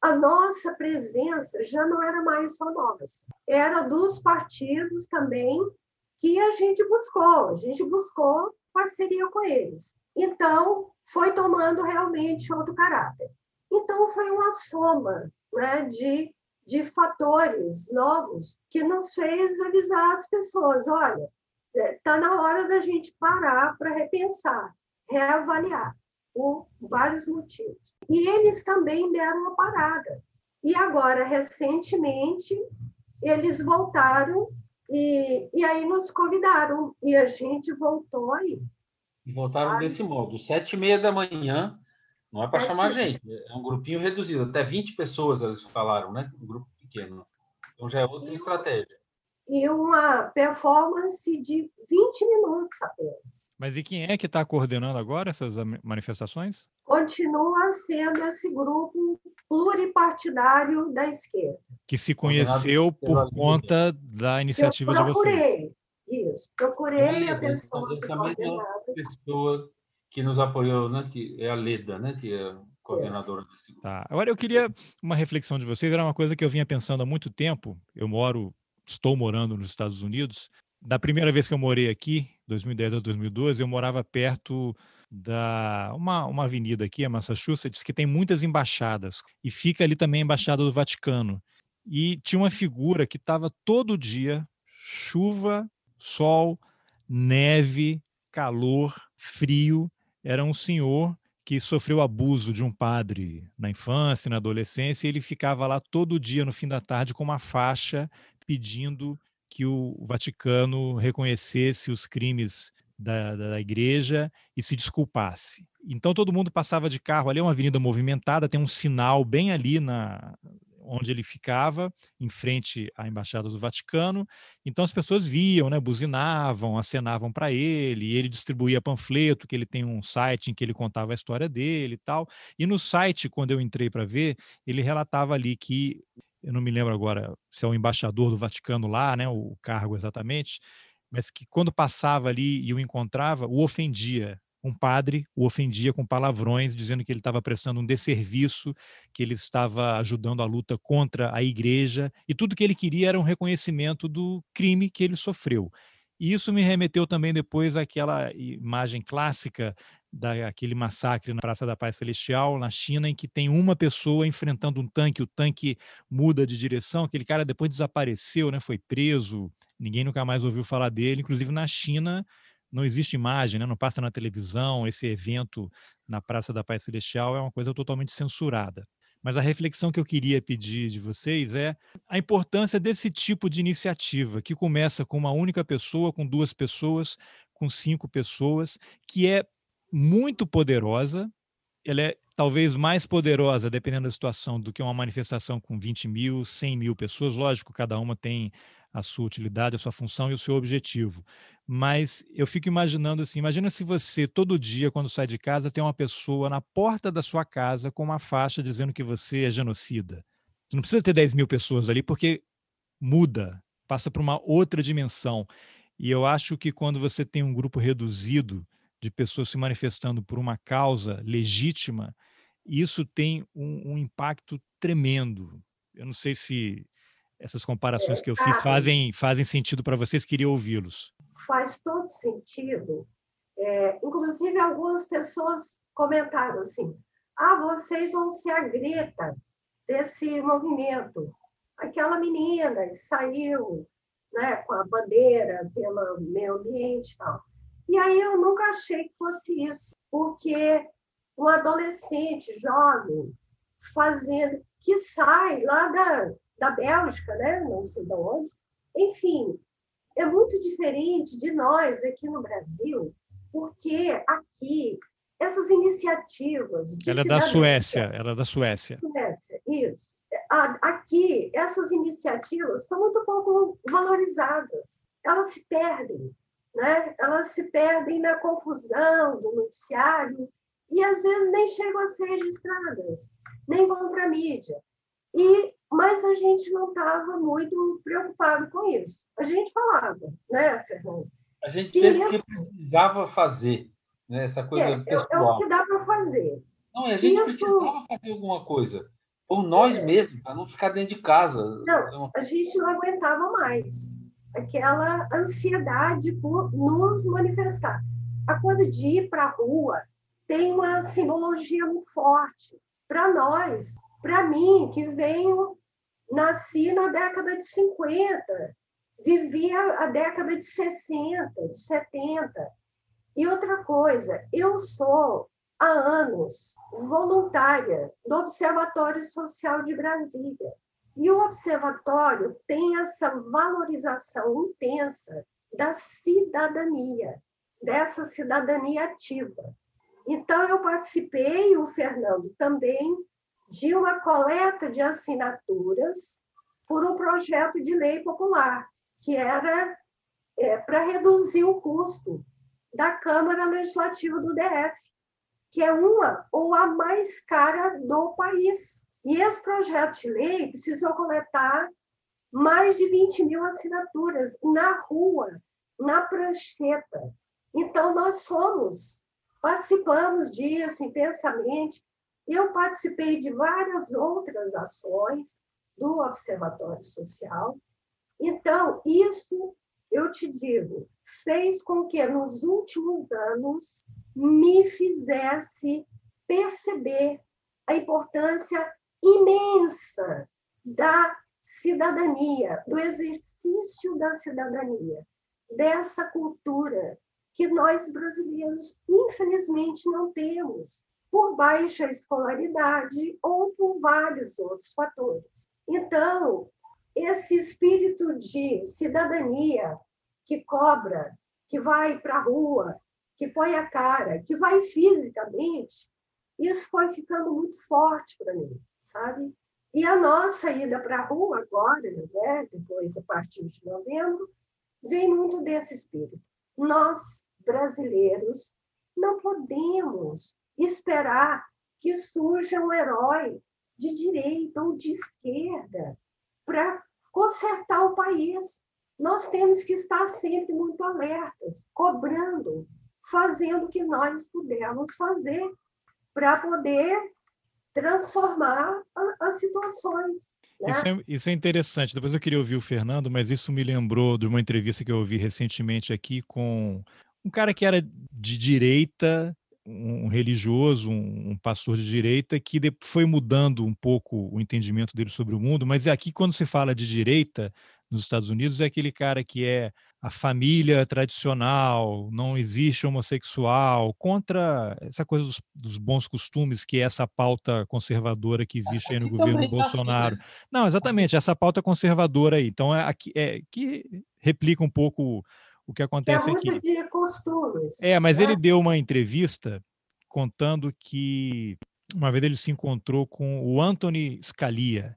a nossa presença já não era mais só nossa, era dos partidos também que a gente buscou, a gente buscou parceria com eles. Então, foi tomando realmente outro caráter. Então, foi uma soma né, de, de fatores novos que nos fez avisar as pessoas: olha, está é, na hora da gente parar para repensar, reavaliar, por vários motivos. E eles também deram uma parada. E agora, recentemente, eles voltaram e, e aí nos convidaram. E a gente voltou aí. E voltaram sabe? desse modo, sete e meia da manhã, não é para chamar a gente, é um grupinho reduzido, até 20 pessoas eles falaram, né? Um grupo pequeno. Então já é outra e, estratégia. E uma performance de 20 minutos apenas. Mas e quem é que está coordenando agora essas manifestações? Continua sendo esse grupo pluripartidário da esquerda. Que se conheceu por conta da iniciativa de vocês. Isso. Procurei a pessoa essa, pessoa que nos apoiou, né? Que é a Leda, né? Que é coordenadora desse grupo. Tá. Agora eu queria uma reflexão de vocês. Era uma coisa que eu vinha pensando há muito tempo. Eu moro, estou morando nos Estados Unidos. Da primeira vez que eu morei aqui, 2010 a 2012, eu morava perto da uma, uma avenida aqui, a Massachusetts, que tem muitas embaixadas e fica ali também a embaixada do Vaticano. E tinha uma figura que estava todo dia, chuva sol, neve, calor, frio. Era um senhor que sofreu abuso de um padre na infância, na adolescência, e ele ficava lá todo dia no fim da tarde com uma faixa pedindo que o Vaticano reconhecesse os crimes da, da, igreja e se desculpasse. Então todo mundo passava de carro ali, é uma avenida movimentada, tem um sinal bem ali na, onde ele ficava, em frente à Embaixada do Vaticano. Então as pessoas viam, né, buzinavam, acenavam para ele, e ele distribuía panfleto, que ele tem um site em que ele contava a história dele e tal. E no site, quando eu entrei para ver, ele relatava ali que, eu não me lembro agora se é o embaixador do Vaticano lá, né, o cargo exatamente, mas que quando passava ali e o encontrava, o ofendia um padre o ofendia com palavrões, dizendo que ele estava prestando um desserviço, que ele estava ajudando a luta contra a igreja, e tudo que ele queria era um reconhecimento do crime que ele sofreu. E isso me remeteu também depois àquela imagem clássica daquele massacre na Praça da Paz Celestial, na China, em que tem uma pessoa enfrentando um tanque, o tanque muda de direção, aquele cara depois desapareceu, né, foi preso, ninguém nunca mais ouviu falar dele, inclusive na China não existe imagem, né? não passa na televisão, esse evento na Praça da Paz Celestial é uma coisa totalmente censurada. Mas a reflexão que eu queria pedir de vocês é a importância desse tipo de iniciativa, que começa com uma única pessoa, com duas pessoas, com cinco pessoas, que é muito poderosa, ela é talvez mais poderosa, dependendo da situação, do que uma manifestação com 20 mil, 100 mil pessoas. Lógico, cada uma tem a sua utilidade, a sua função e o seu objetivo. Mas eu fico imaginando assim: imagina se você, todo dia, quando sai de casa, tem uma pessoa na porta da sua casa com uma faixa dizendo que você é genocida. Você não precisa ter 10 mil pessoas ali, porque muda, passa para uma outra dimensão. E eu acho que quando você tem um grupo reduzido de pessoas se manifestando por uma causa legítima, isso tem um, um impacto tremendo. Eu não sei se essas comparações que eu fiz fazem, fazem sentido para vocês, queria ouvi-los. Faz todo sentido. É, inclusive, algumas pessoas comentaram assim: ah, vocês vão ser a Greta desse movimento. Aquela menina que saiu né, com a bandeira pelo meio ambiente e tal. E aí eu nunca achei que fosse isso, porque um adolescente jovem fazendo que sai lá da, da Bélgica, né? não sei de onde, enfim, é muito diferente de nós aqui no Brasil, porque aqui essas iniciativas. ela é da Suécia, ela é da Suécia. Suécia, isso. Aqui, essas iniciativas são muito pouco valorizadas, elas se perdem, né? elas se perdem na confusão do noticiário e às vezes nem chegam a ser registradas, nem vão para a mídia. E, mas a gente não estava muito preocupado com isso. A gente falava, né, Fernando? A gente Se fez o que precisava fazer, né? essa coisa é, pessoal. É o que dá para fazer. Não, a gente precisava fazer alguma coisa por nós é. mesmos, para não ficar dentro de casa. Não, a gente não aguentava mais aquela ansiedade por nos manifestar. A coisa de ir para a rua tem uma simbologia muito forte. Para nós, para mim, que venho, nasci na década de 50, vivia a década de 60, de 70. E outra coisa, eu sou há anos voluntária do Observatório Social de Brasília. E o observatório tem essa valorização intensa da cidadania, dessa cidadania ativa. Então, eu participei, o Fernando também, de uma coleta de assinaturas por um projeto de lei popular, que era é, para reduzir o custo da Câmara Legislativa do DF, que é uma ou a mais cara do país. E esse projeto de lei precisou coletar mais de 20 mil assinaturas na rua, na prancheta. Então, nós somos, participamos disso intensamente. Eu participei de várias outras ações do Observatório Social. Então, isso, eu te digo, fez com que nos últimos anos me fizesse perceber a importância imensa da cidadania, do exercício da cidadania, dessa cultura que nós brasileiros, infelizmente, não temos, por baixa escolaridade ou por vários outros fatores. Então, esse espírito de cidadania que cobra, que vai para a rua, que põe a cara, que vai fisicamente, isso foi ficando muito forte para mim, sabe? E a nossa ida para a rua agora, né, depois, a partir de novembro, vem muito desse espírito. Nós, brasileiros, não podemos esperar que surja um herói de direita ou de esquerda para consertar o país. Nós temos que estar sempre muito alertas, cobrando, fazendo o que nós pudermos fazer para poder transformar as situações. Né? Isso, é, isso, é, interessante. Depois eu queria ouvir o Fernando, mas isso me lembrou de uma entrevista que eu ouvi recentemente aqui com um cara que era de direita, um religioso, um, um pastor de direita, que foi mudando um pouco o entendimento dele sobre o mundo, mas aqui, quando se fala de direita nos Estados Unidos, é aquele cara que é a família tradicional, não existe homossexual, contra essa coisa dos, dos, bons costumes, que é essa pauta conservadora que existe aí no governo Bolsonaro. Né? Não, exatamente, essa pauta conservadora aí. Então, é, aqui, é que replica um pouco o que acontece que é muito aqui. De costumes, é, mas né? ele deu uma entrevista contando que uma vez ele se encontrou com o Anthony Scalia,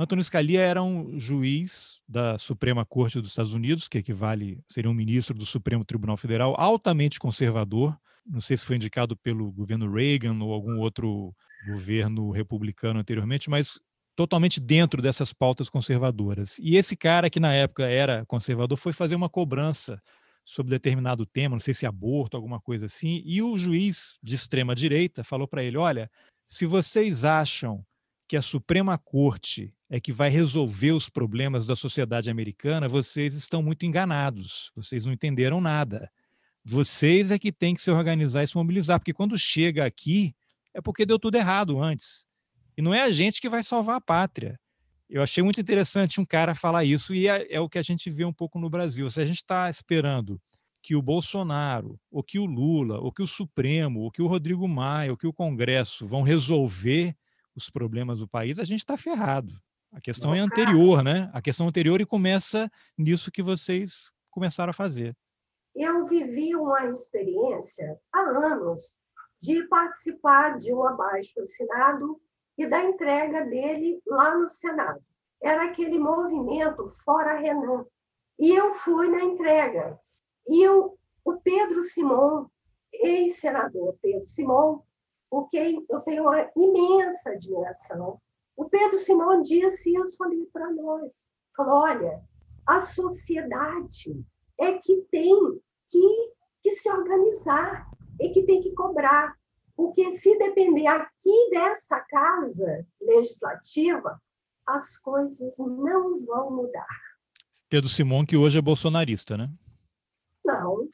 Antônio Scalia era um juiz da Suprema Corte dos Estados Unidos, que equivale, seria um ministro do Supremo Tribunal Federal, altamente conservador. Não sei se foi indicado pelo governo Reagan ou algum outro governo republicano anteriormente, mas totalmente dentro dessas pautas conservadoras. E esse cara que na época era conservador foi fazer uma cobrança sobre determinado tema, não sei se aborto, alguma coisa assim, e o juiz de extrema direita falou para ele: olha, se vocês acham que a Suprema Corte é que vai resolver os problemas da sociedade americana, vocês estão muito enganados, vocês não entenderam nada. Vocês é que têm que se organizar e se mobilizar, porque quando chega aqui é porque deu tudo errado antes. E não é a gente que vai salvar a pátria. Eu achei muito interessante um cara falar isso, e é, é o que a gente vê um pouco no Brasil. Se a gente está esperando que o Bolsonaro, ou que o Lula, ou que o Supremo, ou que o Rodrigo Maia, ou que o Congresso vão resolver os problemas do país, a gente está ferrado. A questão é anterior, né? A questão anterior e começa nisso que vocês começaram a fazer. Eu vivi uma experiência há anos de participar de um abaixo assinado e da entrega dele lá no Senado. Era aquele movimento Fora Renan. E eu fui na entrega. E eu, o Pedro Simon, ex-senador Pedro Simon, porque eu tenho uma imensa admiração. O Pedro Simon disse isso ali para nós. Falou, olha, a sociedade é que tem que, que se organizar e que tem que cobrar. Porque se depender aqui dessa casa legislativa, as coisas não vão mudar. Pedro Simon, que hoje é bolsonarista, né? Não.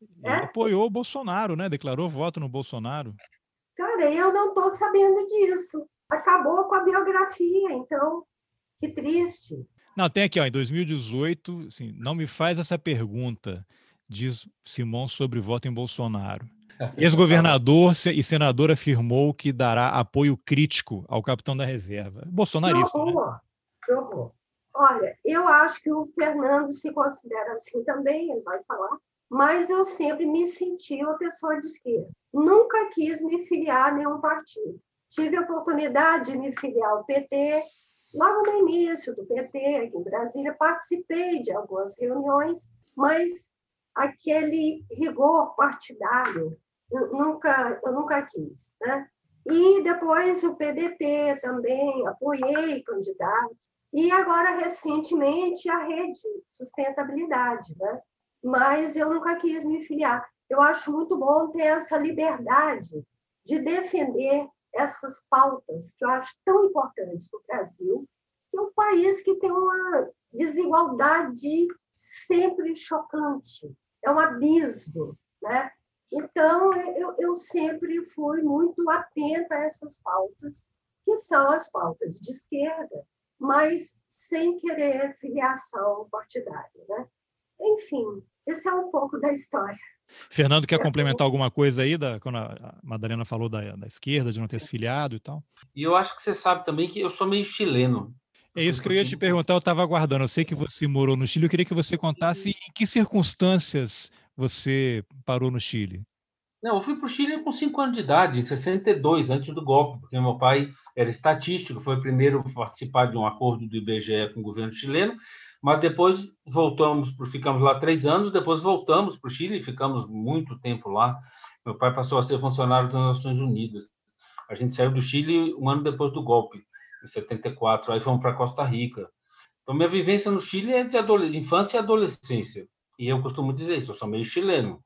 Ele é? apoiou o Bolsonaro, né? Declarou voto no Bolsonaro. Cara, eu não estou sabendo disso. Acabou com a biografia, então, que triste. Não, tem aqui, ó, em 2018, assim, não me faz essa pergunta, diz Simon sobre voto em Bolsonaro. Ex-governador e senador afirmou que dará apoio crítico ao capitão da reserva. Bolsonarista. Que horror, né? que horror. Olha, eu acho que o Fernando se considera assim também, ele vai falar, mas eu sempre me senti uma pessoa de esquerda. Nunca quis me filiar a nenhum partido. Tive a oportunidade de me filiar ao PT, logo no início do PT, aqui em Brasília, participei de algumas reuniões, mas aquele rigor partidário eu nunca, eu nunca quis. Né? E depois o PDT também, apoiei candidatos. E agora, recentemente, a rede sustentabilidade. Né? Mas eu nunca quis me filiar. Eu acho muito bom ter essa liberdade de defender essas pautas que eu acho tão importantes para o Brasil, que é um país que tem uma desigualdade sempre chocante, é um abismo, né? Então, eu, eu sempre fui muito atenta a essas pautas, que são as pautas de esquerda, mas sem querer filiação partidária. Né? Enfim, esse é um pouco da história. Fernando, quer complementar alguma coisa aí, da, quando a Madalena falou da, da esquerda, de não ter se filiado e tal? E eu acho que você sabe também que eu sou meio chileno. É isso que eu ia te perguntar, eu estava aguardando. Eu sei que você morou no Chile, eu queria que você contasse em que circunstâncias você parou no Chile? Não, eu fui para o Chile com 5 anos de idade, em 62, antes do golpe, porque meu pai era estatístico, foi o primeiro a participar de um acordo do IBGE com o governo chileno, mas depois voltamos, ficamos lá três anos, depois voltamos para o Chile e ficamos muito tempo lá. Meu pai passou a ser funcionário das Nações Unidas. A gente saiu do Chile um ano depois do golpe, em 74, aí fomos para Costa Rica. Então, minha vivência no Chile é de, infância e adolescência. E eu costumo dizer isso, eu sou meio chileno.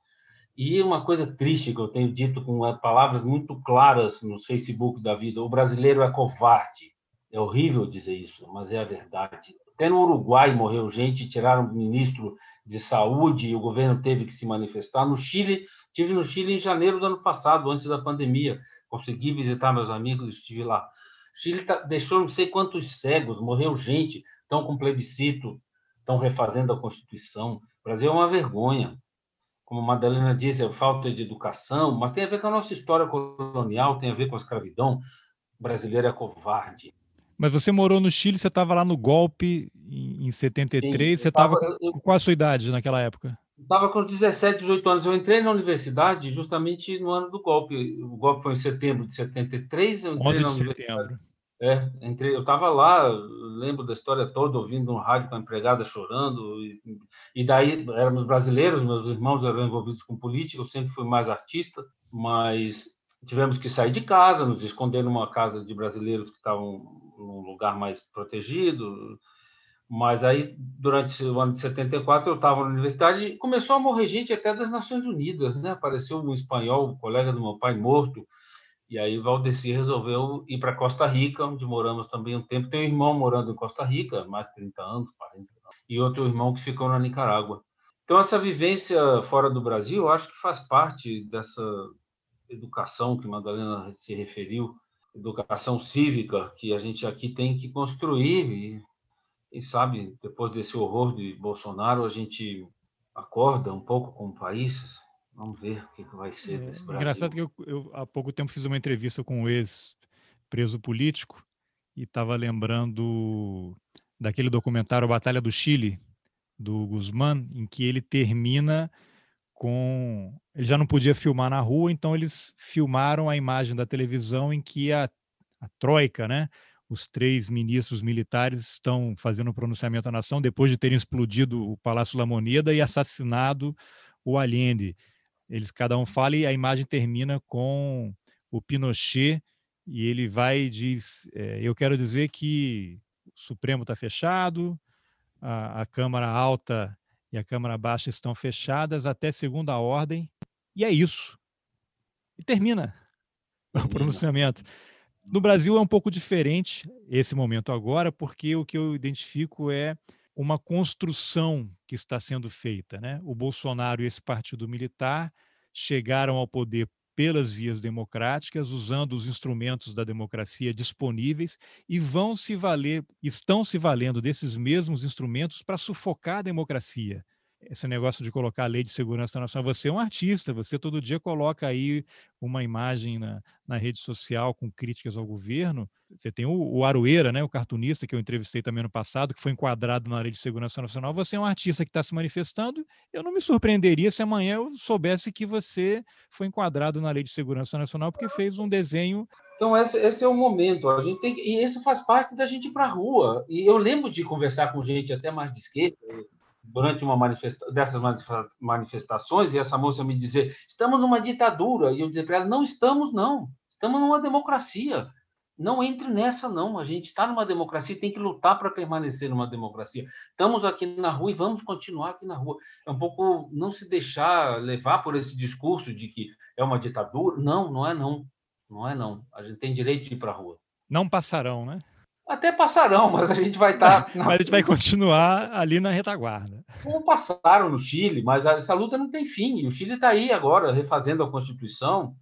E uma coisa triste que eu tenho dito com palavras muito claras no Facebook da vida: o brasileiro é covarde. É horrível dizer isso, mas é a verdade. Até no Uruguai morreu gente, tiraram o ministro de saúde e o governo teve que se manifestar. No Chile, tive no Chile em janeiro do ano passado, antes da pandemia. Consegui visitar meus amigos, estive lá. O Chile tá, deixou não sei quantos cegos, morreu gente, estão com plebiscito, estão refazendo a Constituição. O Brasil é uma vergonha. Como a Madalena disse, é falta de educação, mas tem a ver com a nossa história colonial, tem a ver com a escravidão. O brasileiro é covarde. Mas você morou no Chile, você estava lá no golpe em 73, Sim, você estava com qual a sua idade naquela época? Estava com 17, 18 anos. Eu entrei na universidade justamente no ano do golpe. O golpe foi em setembro de 73. Eu entrei 11 de setembro. É, entrei, eu estava lá, lembro da história toda, ouvindo um rádio com a empregada chorando, e, e, daí éramos brasileiros, meus irmãos eram envolvidos com política, eu sempre fui mais artista, mas tivemos que sair de casa, nos esconder numa casa de brasileiros que estavam num lugar mais protegido. Mas aí, durante o ano de 74, eu estava na universidade e começou a morrer gente até das Nações Unidas, né? Apareceu um espanhol, um colega do meu pai, morto. E aí Valdeci resolveu ir para Costa Rica, onde moramos também um tempo. Tem um irmão morando em Costa Rica, mais de 30 anos, 40 anos, e outro irmão que ficou na Nicarágua. Então, essa vivência fora do Brasil, eu acho que faz parte dessa educação que Madalena se referiu, educação cívica que a gente aqui tem que construir e, e sabe, depois desse horror de Bolsonaro, a gente acorda um pouco com o país. Vamos ver o que, que vai ser é, desse Brasil. Engraçado que eu, eu, há pouco tempo fiz uma entrevista com um ex-preso político e estava lembrando daquele documentário Batalha do Chile, do Guzmán, em que ele termina com. Ele já não podia filmar na rua, então eles filmaram a imagem da televisão em que a, a Troika, né? Os três ministros militares estão fazendo o pronunciamento à nação depois de terem explodido o Palácio La Moneda e assassinado o Allende. Eles cada um fala e a imagem termina com o Pinochet e ele vai e diz: é, Eu quero dizer que o Supremo está fechado, a, a Câmara Alta e a Câmara Baixa estão fechadas até segunda ordem, e é isso. E termina o pronunciamento. No Brasil é um pouco diferente esse momento agora, porque o que eu identifico é uma construção que está sendo feita. Né? O Bolsonaro e esse partido militar chegaram ao poder pelas vias democráticas, usando os instrumentos da democracia disponíveis e vão se valer, estão se valendo desses mesmos instrumentos para sufocar a democracia. Esse negócio de colocar a lei de segurança nacional, você é um artista, você todo dia coloca aí uma imagem na, na rede social com críticas ao governo. Você tem o, o Aroeira, né, o cartunista que eu entrevistei também no passado, que foi enquadrado na lei de segurança nacional. Você é um artista que está se manifestando. Eu não me surpreenderia se amanhã eu soubesse que você foi enquadrado na lei de segurança nacional porque fez um desenho então, esse, esse, é o momento. A gente tem, e isso faz parte da gente ir para a rua. E eu lembro de conversar com gente até mais de esquerda, durante uma manifesta dessas manifestações, e essa moça me dizer: estamos numa ditadura. E eu dizer para ela: não estamos, não. Estamos numa democracia. Não entre nessa, não. A gente está numa democracia, tem que lutar para permanecer numa democracia. Estamos aqui na rua e vamos continuar aqui na rua. É um pouco não se deixar levar por esse discurso de que é uma ditadura. Não, não é não. Não é não. A gente tem direito de ir para a rua. Não passarão, né? Até passarão, mas a gente vai estar. Tá mas a gente vai continuar ali na retaguarda. Como passaram no Chile, mas essa luta não tem fim. E o Chile está aí agora, refazendo a Constituição,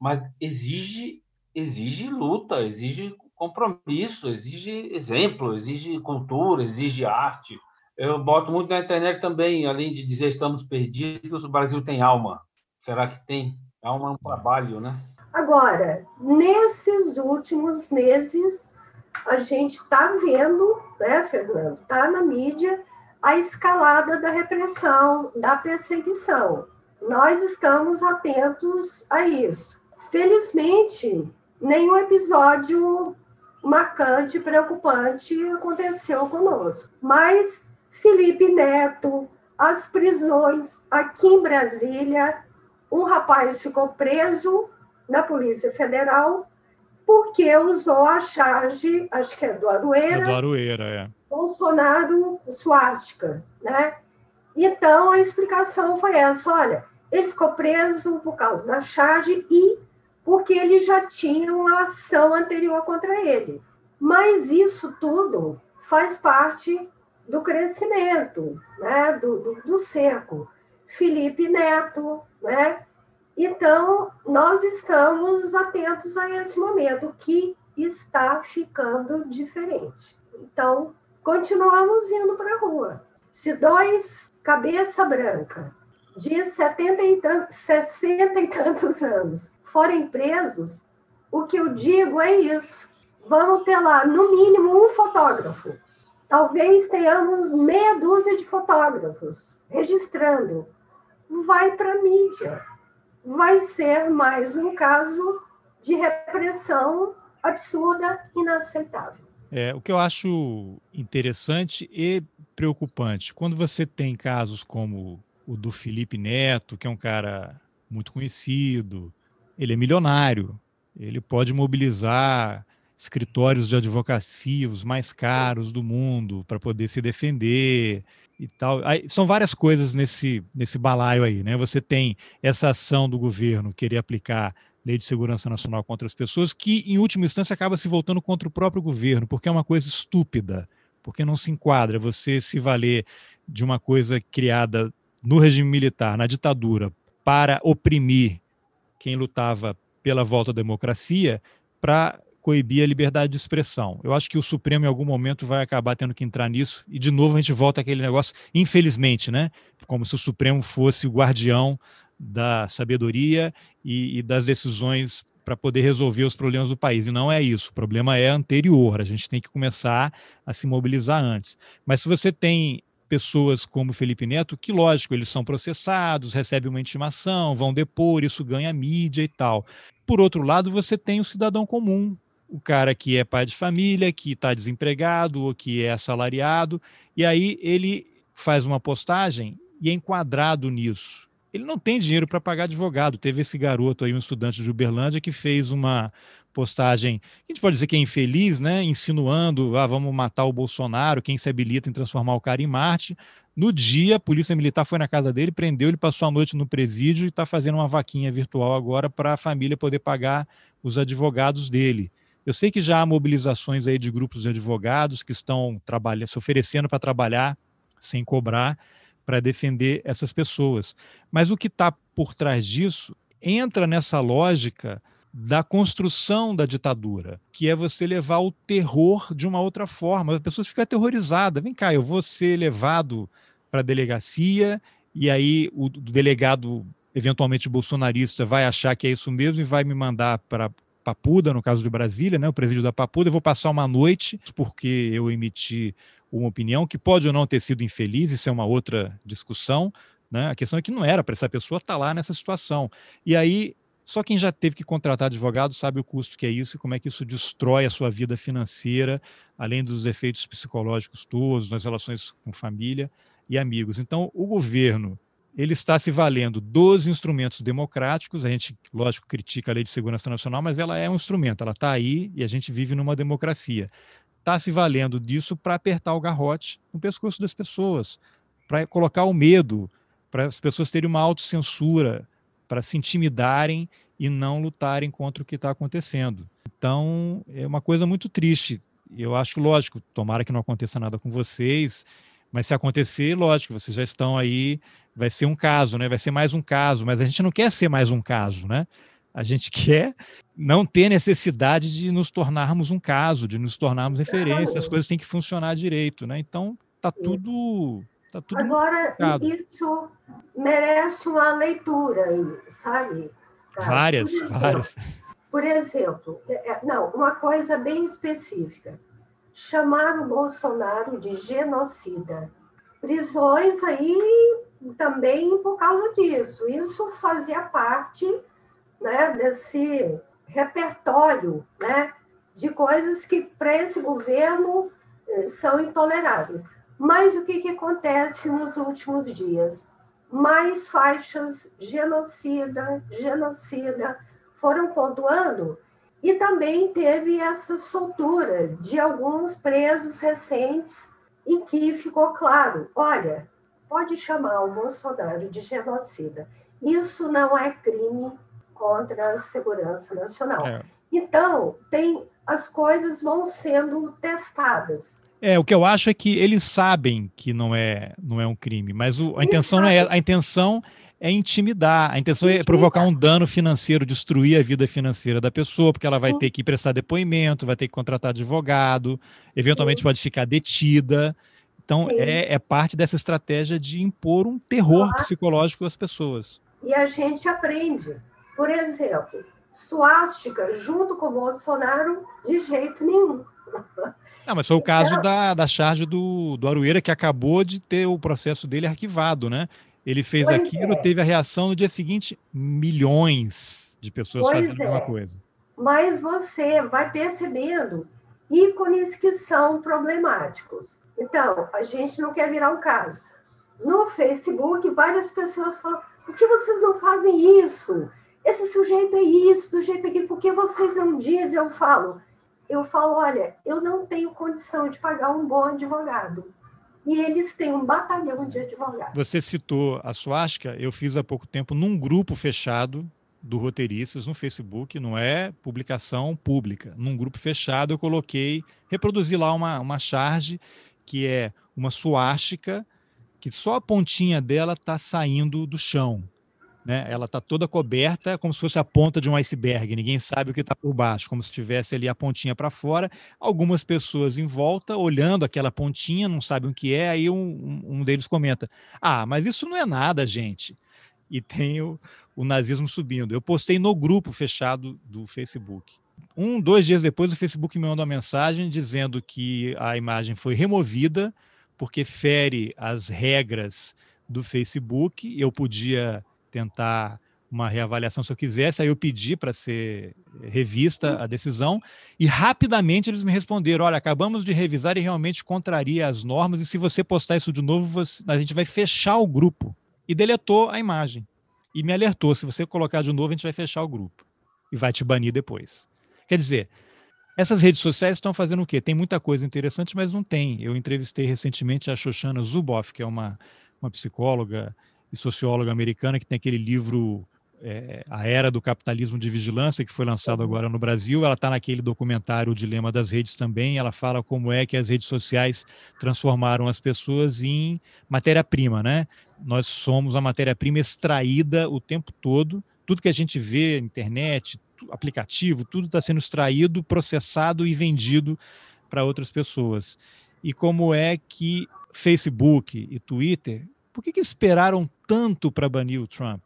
mas exige, exige luta, exige compromisso, exige exemplo, exige cultura, exige arte. Eu boto muito na internet também, além de dizer estamos perdidos, o Brasil tem alma. Será que tem? Alma é um trabalho, né? Agora, nesses últimos meses, a gente está vendo, né, Fernando, está na mídia, a escalada da repressão, da perseguição. Nós estamos atentos a isso. Felizmente, nenhum episódio marcante, preocupante aconteceu conosco. Mas Felipe Neto, as prisões aqui em Brasília, um rapaz ficou preso na Polícia Federal porque usou a charge, acho que é do Aroeira. É do Aroeira, é. Bolsonaro suástica, né? Então, a explicação foi essa, olha, ele ficou preso por causa da charge e porque ele já tinha uma ação anterior contra ele. Mas isso tudo faz parte do crescimento, né, do, do, do cerco. Felipe Neto, né, então, nós estamos atentos a esse momento, que está ficando diferente. Então, continuamos indo para a rua. Se dois cabeça branca de 70 e 60 e tantos anos forem presos, o que eu digo é isso. Vamos ter lá, no mínimo, um fotógrafo. Talvez tenhamos meia dúzia de fotógrafos registrando. Vai para a mídia vai ser mais um caso de repressão absurda, inaceitável. É, o que eu acho interessante e preocupante, quando você tem casos como o do Felipe Neto, que é um cara muito conhecido, ele é milionário, ele pode mobilizar escritórios de advocacia os mais caros do mundo para poder se defender e tal. Aí, são várias coisas nesse, nesse balaio aí, né? Você tem essa ação do governo querer aplicar lei de segurança nacional contra as pessoas, que em última instância acaba se voltando contra o próprio governo, porque é uma coisa estúpida, porque não se enquadra você se valer de uma coisa criada no regime militar, na ditadura, para oprimir quem lutava pela volta à democracia, para coibir a liberdade de expressão. Eu acho que o Supremo em algum momento vai acabar tendo que entrar nisso e de novo a gente volta àquele negócio, infelizmente, né? Como se o Supremo fosse o guardião da sabedoria e, e das decisões para poder resolver os problemas do país. E não é isso. O problema é anterior. A gente tem que começar a se mobilizar antes. Mas se você tem pessoas como Felipe Neto, que lógico, eles são processados, recebem uma intimação, vão depor, isso ganha mídia e tal. Por outro lado, você tem o cidadão comum, o cara que é pai de família, que está desempregado ou que é assalariado, e aí ele faz uma postagem e é enquadrado nisso. Ele não tem dinheiro para pagar advogado. Teve esse garoto aí, um estudante de Uberlândia, que fez uma postagem, a gente pode dizer que é infeliz, né? Insinuando, ah, vamos matar o Bolsonaro, quem se habilita em transformar o cara em Marte. No dia, a polícia militar foi na casa dele, prendeu, ele passou a noite no presídio e está fazendo uma vaquinha virtual agora para a família poder pagar os advogados dele. Eu sei que já há mobilizações aí de grupos de advogados que estão se oferecendo para trabalhar sem cobrar para defender essas pessoas. Mas o que está por trás disso entra nessa lógica da construção da ditadura, que é você levar o terror de uma outra forma. As pessoas ficam aterrorizadas. Vem cá, eu vou ser levado para a delegacia e aí o delegado, eventualmente bolsonarista, vai achar que é isso mesmo e vai me mandar para Papuda, no caso de Brasília, né, o presídio da Papuda, eu vou passar uma noite, porque eu emiti uma opinião que pode ou não ter sido infeliz, isso é uma outra discussão, né? A questão é que não era para essa pessoa estar tá lá nessa situação. E aí, só quem já teve que contratar advogado sabe o custo que é isso e como é que isso destrói a sua vida financeira, além dos efeitos psicológicos todos, nas relações com família e amigos. Então, o governo ele está se valendo dos instrumentos democráticos. A gente, lógico, critica a Lei de Segurança Nacional, mas ela é um instrumento, ela está aí e a gente vive numa democracia. Está se valendo disso para apertar o garrote no pescoço das pessoas, para colocar o medo, para as pessoas terem uma autocensura, para se intimidarem e não lutarem contra o que está acontecendo. Então, é uma coisa muito triste. Eu acho que, lógico, tomara que não aconteça nada com vocês, mas se acontecer, lógico, vocês já estão aí vai ser um caso, né? Vai ser mais um caso, mas a gente não quer ser mais um caso, né? A gente quer não ter necessidade de nos tornarmos um caso, de nos tornarmos referência, as coisas têm que funcionar direito, né? Então, tá tudo tá tudo Agora, isso merece uma leitura, sabe? Cara? Várias, por exemplo, várias. Por exemplo, é, é, não, uma coisa bem específica. Chamar o Bolsonaro de genocida. Prisões aí também por causa disso. Isso fazia parte né, desse repertório né, de coisas que para esse governo eh, são intoleráveis. Mas o que, que acontece nos últimos dias? Mais faixas genocida, genocida foram pontuando e também teve essa soltura de alguns presos recentes em que ficou claro, olha, pode chamar o Bolsonaro de genocida. Isso não é crime contra a segurança nacional. É. Então, tem as coisas vão sendo testadas. É, o que eu acho é que eles sabem que não é, não é um crime, mas o, a intenção não é a intenção é intimidar, a intenção intimidar. é provocar um dano financeiro, destruir a vida financeira da pessoa, porque ela vai Sim. ter que prestar depoimento, vai ter que contratar advogado, eventualmente Sim. pode ficar detida. Então, é, é, parte dessa estratégia de impor um terror claro. psicológico às pessoas. E a gente aprende. Por exemplo, suástica junto com o Bolsonaro, de jeito nenhum. Não, mas foi o caso então, da, da charge do, do Arueira, que acabou de ter o processo dele arquivado, né? Ele fez aquilo, é. teve a reação no dia seguinte, milhões de pessoas pois fazendo a mesma é. coisa. Mas você vai percebendo ícones que são problemáticos. Então, a gente não quer virar um caso. No Facebook, várias pessoas falam: por que vocês não fazem isso? Esse sujeito é isso, sujeito é aquilo, por que vocês não dizem? Eu falo: eu falo, olha, eu não tenho condição de pagar um bom advogado. E eles têm um batalhão de advogados. Você citou a Suástica, eu fiz há pouco tempo num grupo fechado do Roteiristas no Facebook, não é publicação pública. Num grupo fechado eu coloquei, reproduzi lá uma, uma charge que é uma suástica que só a pontinha dela está saindo do chão. Né? Ela está toda coberta, como se fosse a ponta de um iceberg. Ninguém sabe o que está por baixo, como se tivesse ali a pontinha para fora. Algumas pessoas em volta olhando aquela pontinha, não sabem o que é. Aí um, um deles comenta: Ah, mas isso não é nada, gente. E tem o, o nazismo subindo. Eu postei no grupo fechado do Facebook. Um, dois dias depois, o Facebook me mandou uma mensagem dizendo que a imagem foi removida porque fere as regras do Facebook. Eu podia tentar uma reavaliação se eu quisesse, aí eu pedi para ser revista a decisão e rapidamente eles me responderam: olha, acabamos de revisar e realmente contraria as normas, e se você postar isso de novo, você, a gente vai fechar o grupo. E deletou a imagem. E me alertou: se você colocar de novo, a gente vai fechar o grupo e vai te banir depois. Quer dizer, essas redes sociais estão fazendo o quê? Tem muita coisa interessante, mas não tem. Eu entrevistei recentemente a Shoshana Zuboff, que é uma, uma psicóloga e socióloga americana que tem aquele livro é, A Era do Capitalismo de Vigilância, que foi lançado agora no Brasil. Ela está naquele documentário O Dilema das Redes também. Ela fala como é que as redes sociais transformaram as pessoas em matéria-prima, né? Nós somos a matéria-prima extraída o tempo todo. Tudo que a gente vê, internet, aplicativo, tudo está sendo extraído, processado e vendido para outras pessoas. E como é que Facebook e Twitter por que, que esperaram tanto para banir o Trump?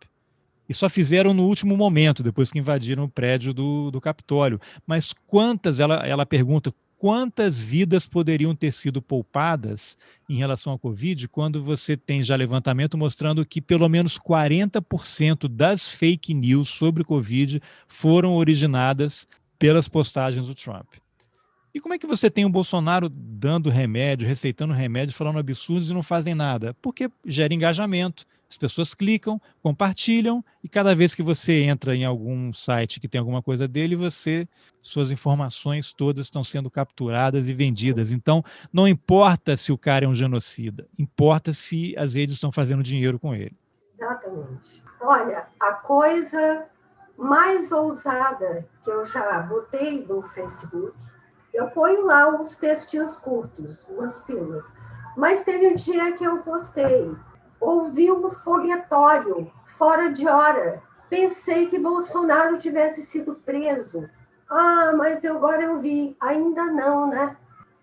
E só fizeram no último momento, depois que invadiram o prédio do, do Capitólio. Mas quantas, ela, ela pergunta, quantas vidas poderiam ter sido poupadas em relação à Covid quando você tem já levantamento mostrando que pelo menos 40% das fake news sobre Covid foram originadas pelas postagens do Trump. E como é que você tem o Bolsonaro dando remédio, receitando remédio, falando absurdos e não fazem nada? Porque gera engajamento. As pessoas clicam, compartilham e cada vez que você entra em algum site que tem alguma coisa dele, você suas informações todas estão sendo capturadas e vendidas. Então, não importa se o cara é um genocida, importa se as redes estão fazendo dinheiro com ele. Exatamente. Olha, a coisa mais ousada que eu já botei no Facebook eu ponho lá uns textinhos curtos, umas pílulas. Mas teve um dia que eu postei, ouvi um foguetório fora de hora. Pensei que Bolsonaro tivesse sido preso. Ah, mas agora eu vi, ainda não, né?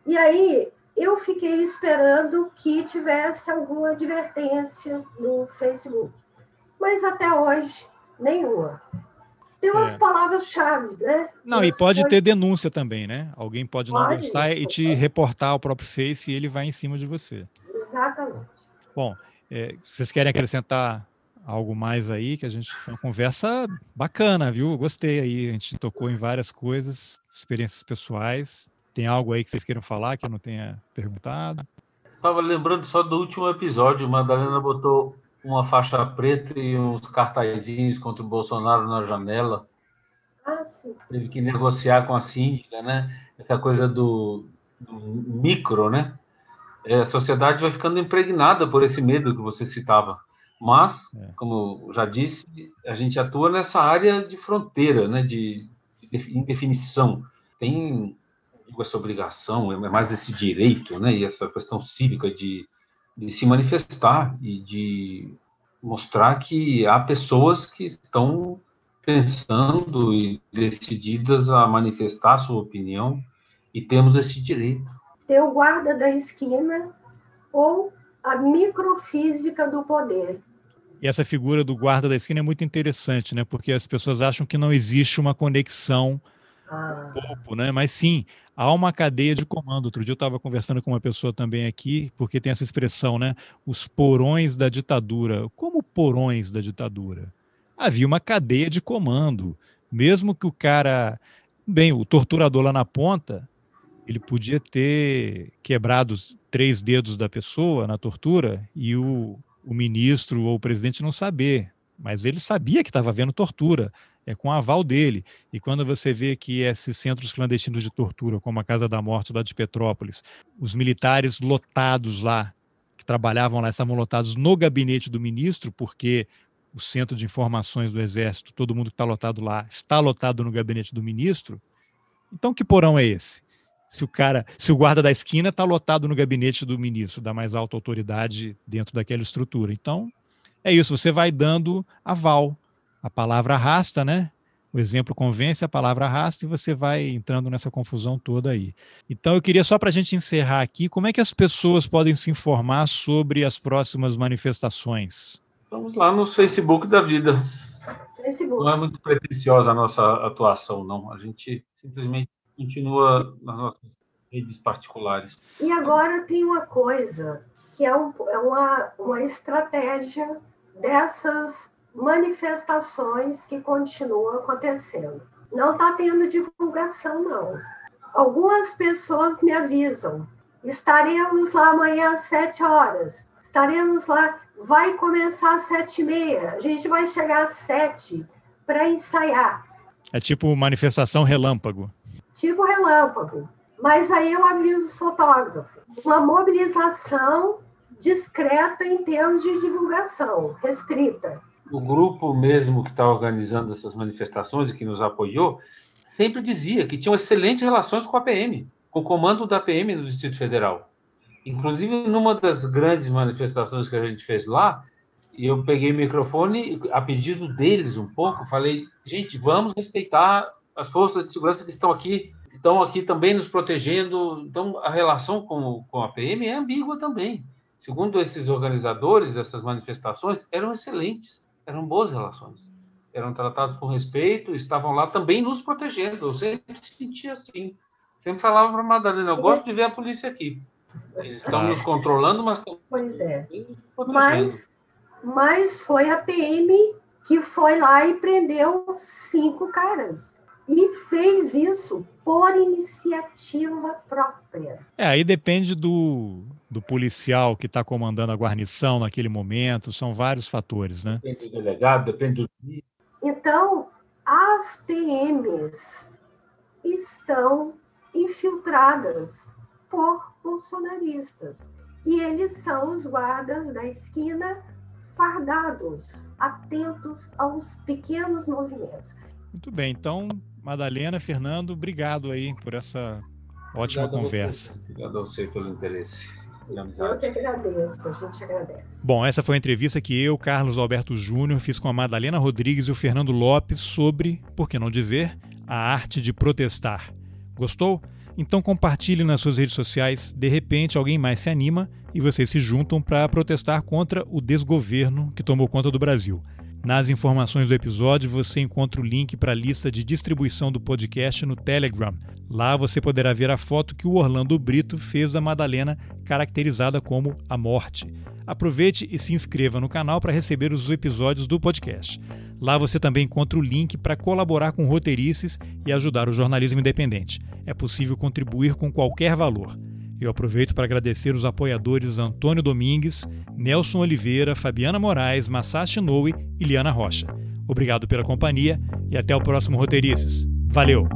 E aí eu fiquei esperando que tivesse alguma advertência no Facebook. Mas até hoje, nenhuma. Tem umas é. palavras-chave, né? Não, e pode ter denúncia também, né? Alguém pode, pode não gostar e te reportar ao próprio Face e ele vai em cima de você. Exatamente. Bom, é, vocês querem acrescentar algo mais aí? Que a gente foi uma conversa bacana, viu? Gostei aí. A gente tocou em várias coisas, experiências pessoais. Tem algo aí que vocês queiram falar que eu não tenha perguntado? Estava lembrando só do último episódio. Madalena botou uma faixa preta e uns cartazinhos contra o Bolsonaro na janela. Ah, sim. Teve que negociar com a síndica, né? Essa coisa do, do, micro, né? É, a sociedade vai ficando impregnada por esse medo que você citava. Mas, é. como já disse, a gente atua nessa área de fronteira, né? De, de indefinição. Tem essa obrigação, é mais esse direito, né? E essa questão cívica de de se manifestar e de mostrar que há pessoas que estão pensando e decididas a manifestar sua opinião e temos esse direito. Ter o guarda da esquina ou a microfísica do poder. E essa figura do guarda da esquina é muito interessante, né? Porque as pessoas acham que não existe uma conexão ah. Topo, né? Mas sim, há uma cadeia de comando. Outro dia eu estava conversando com uma pessoa também aqui, porque tem essa expressão, né? Os porões da ditadura. Como porões da ditadura? Havia uma cadeia de comando. Mesmo que o cara. Bem, o torturador lá na ponta, ele podia ter quebrado os três dedos da pessoa na tortura e o, o ministro ou o presidente não saber. Mas ele sabia que estava havendo tortura é com aval dele. E quando você vê que esses centros clandestinos de tortura, como a Casa da Morte lá de Petrópolis, os militares lotados lá, que trabalhavam lá, estavam lotados no gabinete do ministro, porque o centro de informações do Exército, todo mundo que está lotado lá, está lotado no gabinete do ministro. Então, que porão é esse? Se o cara, se o guarda da esquina está lotado no gabinete do ministro, da mais alta autoridade dentro daquela estrutura. Então, é isso, você vai dando aval a palavra arrasta, né? O exemplo convence, a palavra arrasta e você vai entrando nessa confusão toda aí. Então, eu queria só para a gente encerrar aqui, como é que as pessoas podem se informar sobre as próximas manifestações? Vamos lá no Facebook da vida. Facebook. Não é muito pretensiosa a nossa atuação, não. A gente simplesmente continua nas nossas redes particulares. E agora tem uma coisa que é, um, é uma, uma estratégia dessas manifestações que continuam acontecendo. Não está tendo divulgação, não. Algumas pessoas me avisam. Estaremos lá amanhã às sete horas. Estaremos lá. Vai começar às sete e meia. A gente vai chegar às sete para ensaiar. É tipo manifestação relâmpago. Tipo relâmpago. Mas aí eu aviso os fotógrafos. Uma mobilização discreta em termos de divulgação, restrita o grupo mesmo que está organizando essas manifestações e que nos apoiou, sempre dizia que tinham excelentes relações com a PM, com o comando da PM no Distrito Federal. Inclusive, numa das grandes manifestações que a gente fez lá, eu peguei o microfone, a pedido deles um pouco, falei, gente, vamos respeitar as forças de segurança que estão aqui, estão aqui também nos protegendo. Então, a relação com, com a PM é ambígua também. Segundo esses organizadores dessas manifestações, eram excelentes eram boas relações. Eram tratados com respeito, estavam lá também nos protegendo. Eu sempre senti assim. Sempre falava para a Madalena, eu gosto de ver a polícia aqui. Eles estão nos controlando, mas estão. Pois é. Mas, mas foi a PM que foi lá e prendeu cinco caras. E fez isso por iniciativa própria. É, aí depende do, do policial que está comandando a guarnição naquele momento, são vários fatores, né? Depende do delegado, depende do. Então, as PMs estão infiltradas por bolsonaristas. E eles são os guardas da esquina fardados, atentos aos pequenos movimentos. Muito bem, então Madalena, Fernando, obrigado aí por essa ótima obrigado conversa. Obrigado a você pelo interesse. Eu que agradeço, a gente agradece. Bom, essa foi a entrevista que eu, Carlos Alberto Júnior, fiz com a Madalena Rodrigues e o Fernando Lopes sobre, por que não dizer, a arte de protestar. Gostou? Então compartilhe nas suas redes sociais, de repente alguém mais se anima e vocês se juntam para protestar contra o desgoverno que tomou conta do Brasil. Nas informações do episódio você encontra o link para a lista de distribuição do podcast no Telegram. Lá você poderá ver a foto que o Orlando Brito fez da Madalena, caracterizada como a morte. Aproveite e se inscreva no canal para receber os episódios do podcast. Lá você também encontra o link para colaborar com roteirices e ajudar o jornalismo independente. É possível contribuir com qualquer valor. Eu aproveito para agradecer os apoiadores Antônio Domingues, Nelson Oliveira, Fabiana Moraes, Masashi Noe e Liana Rocha. Obrigado pela companhia e até o próximo Roteirices. Valeu!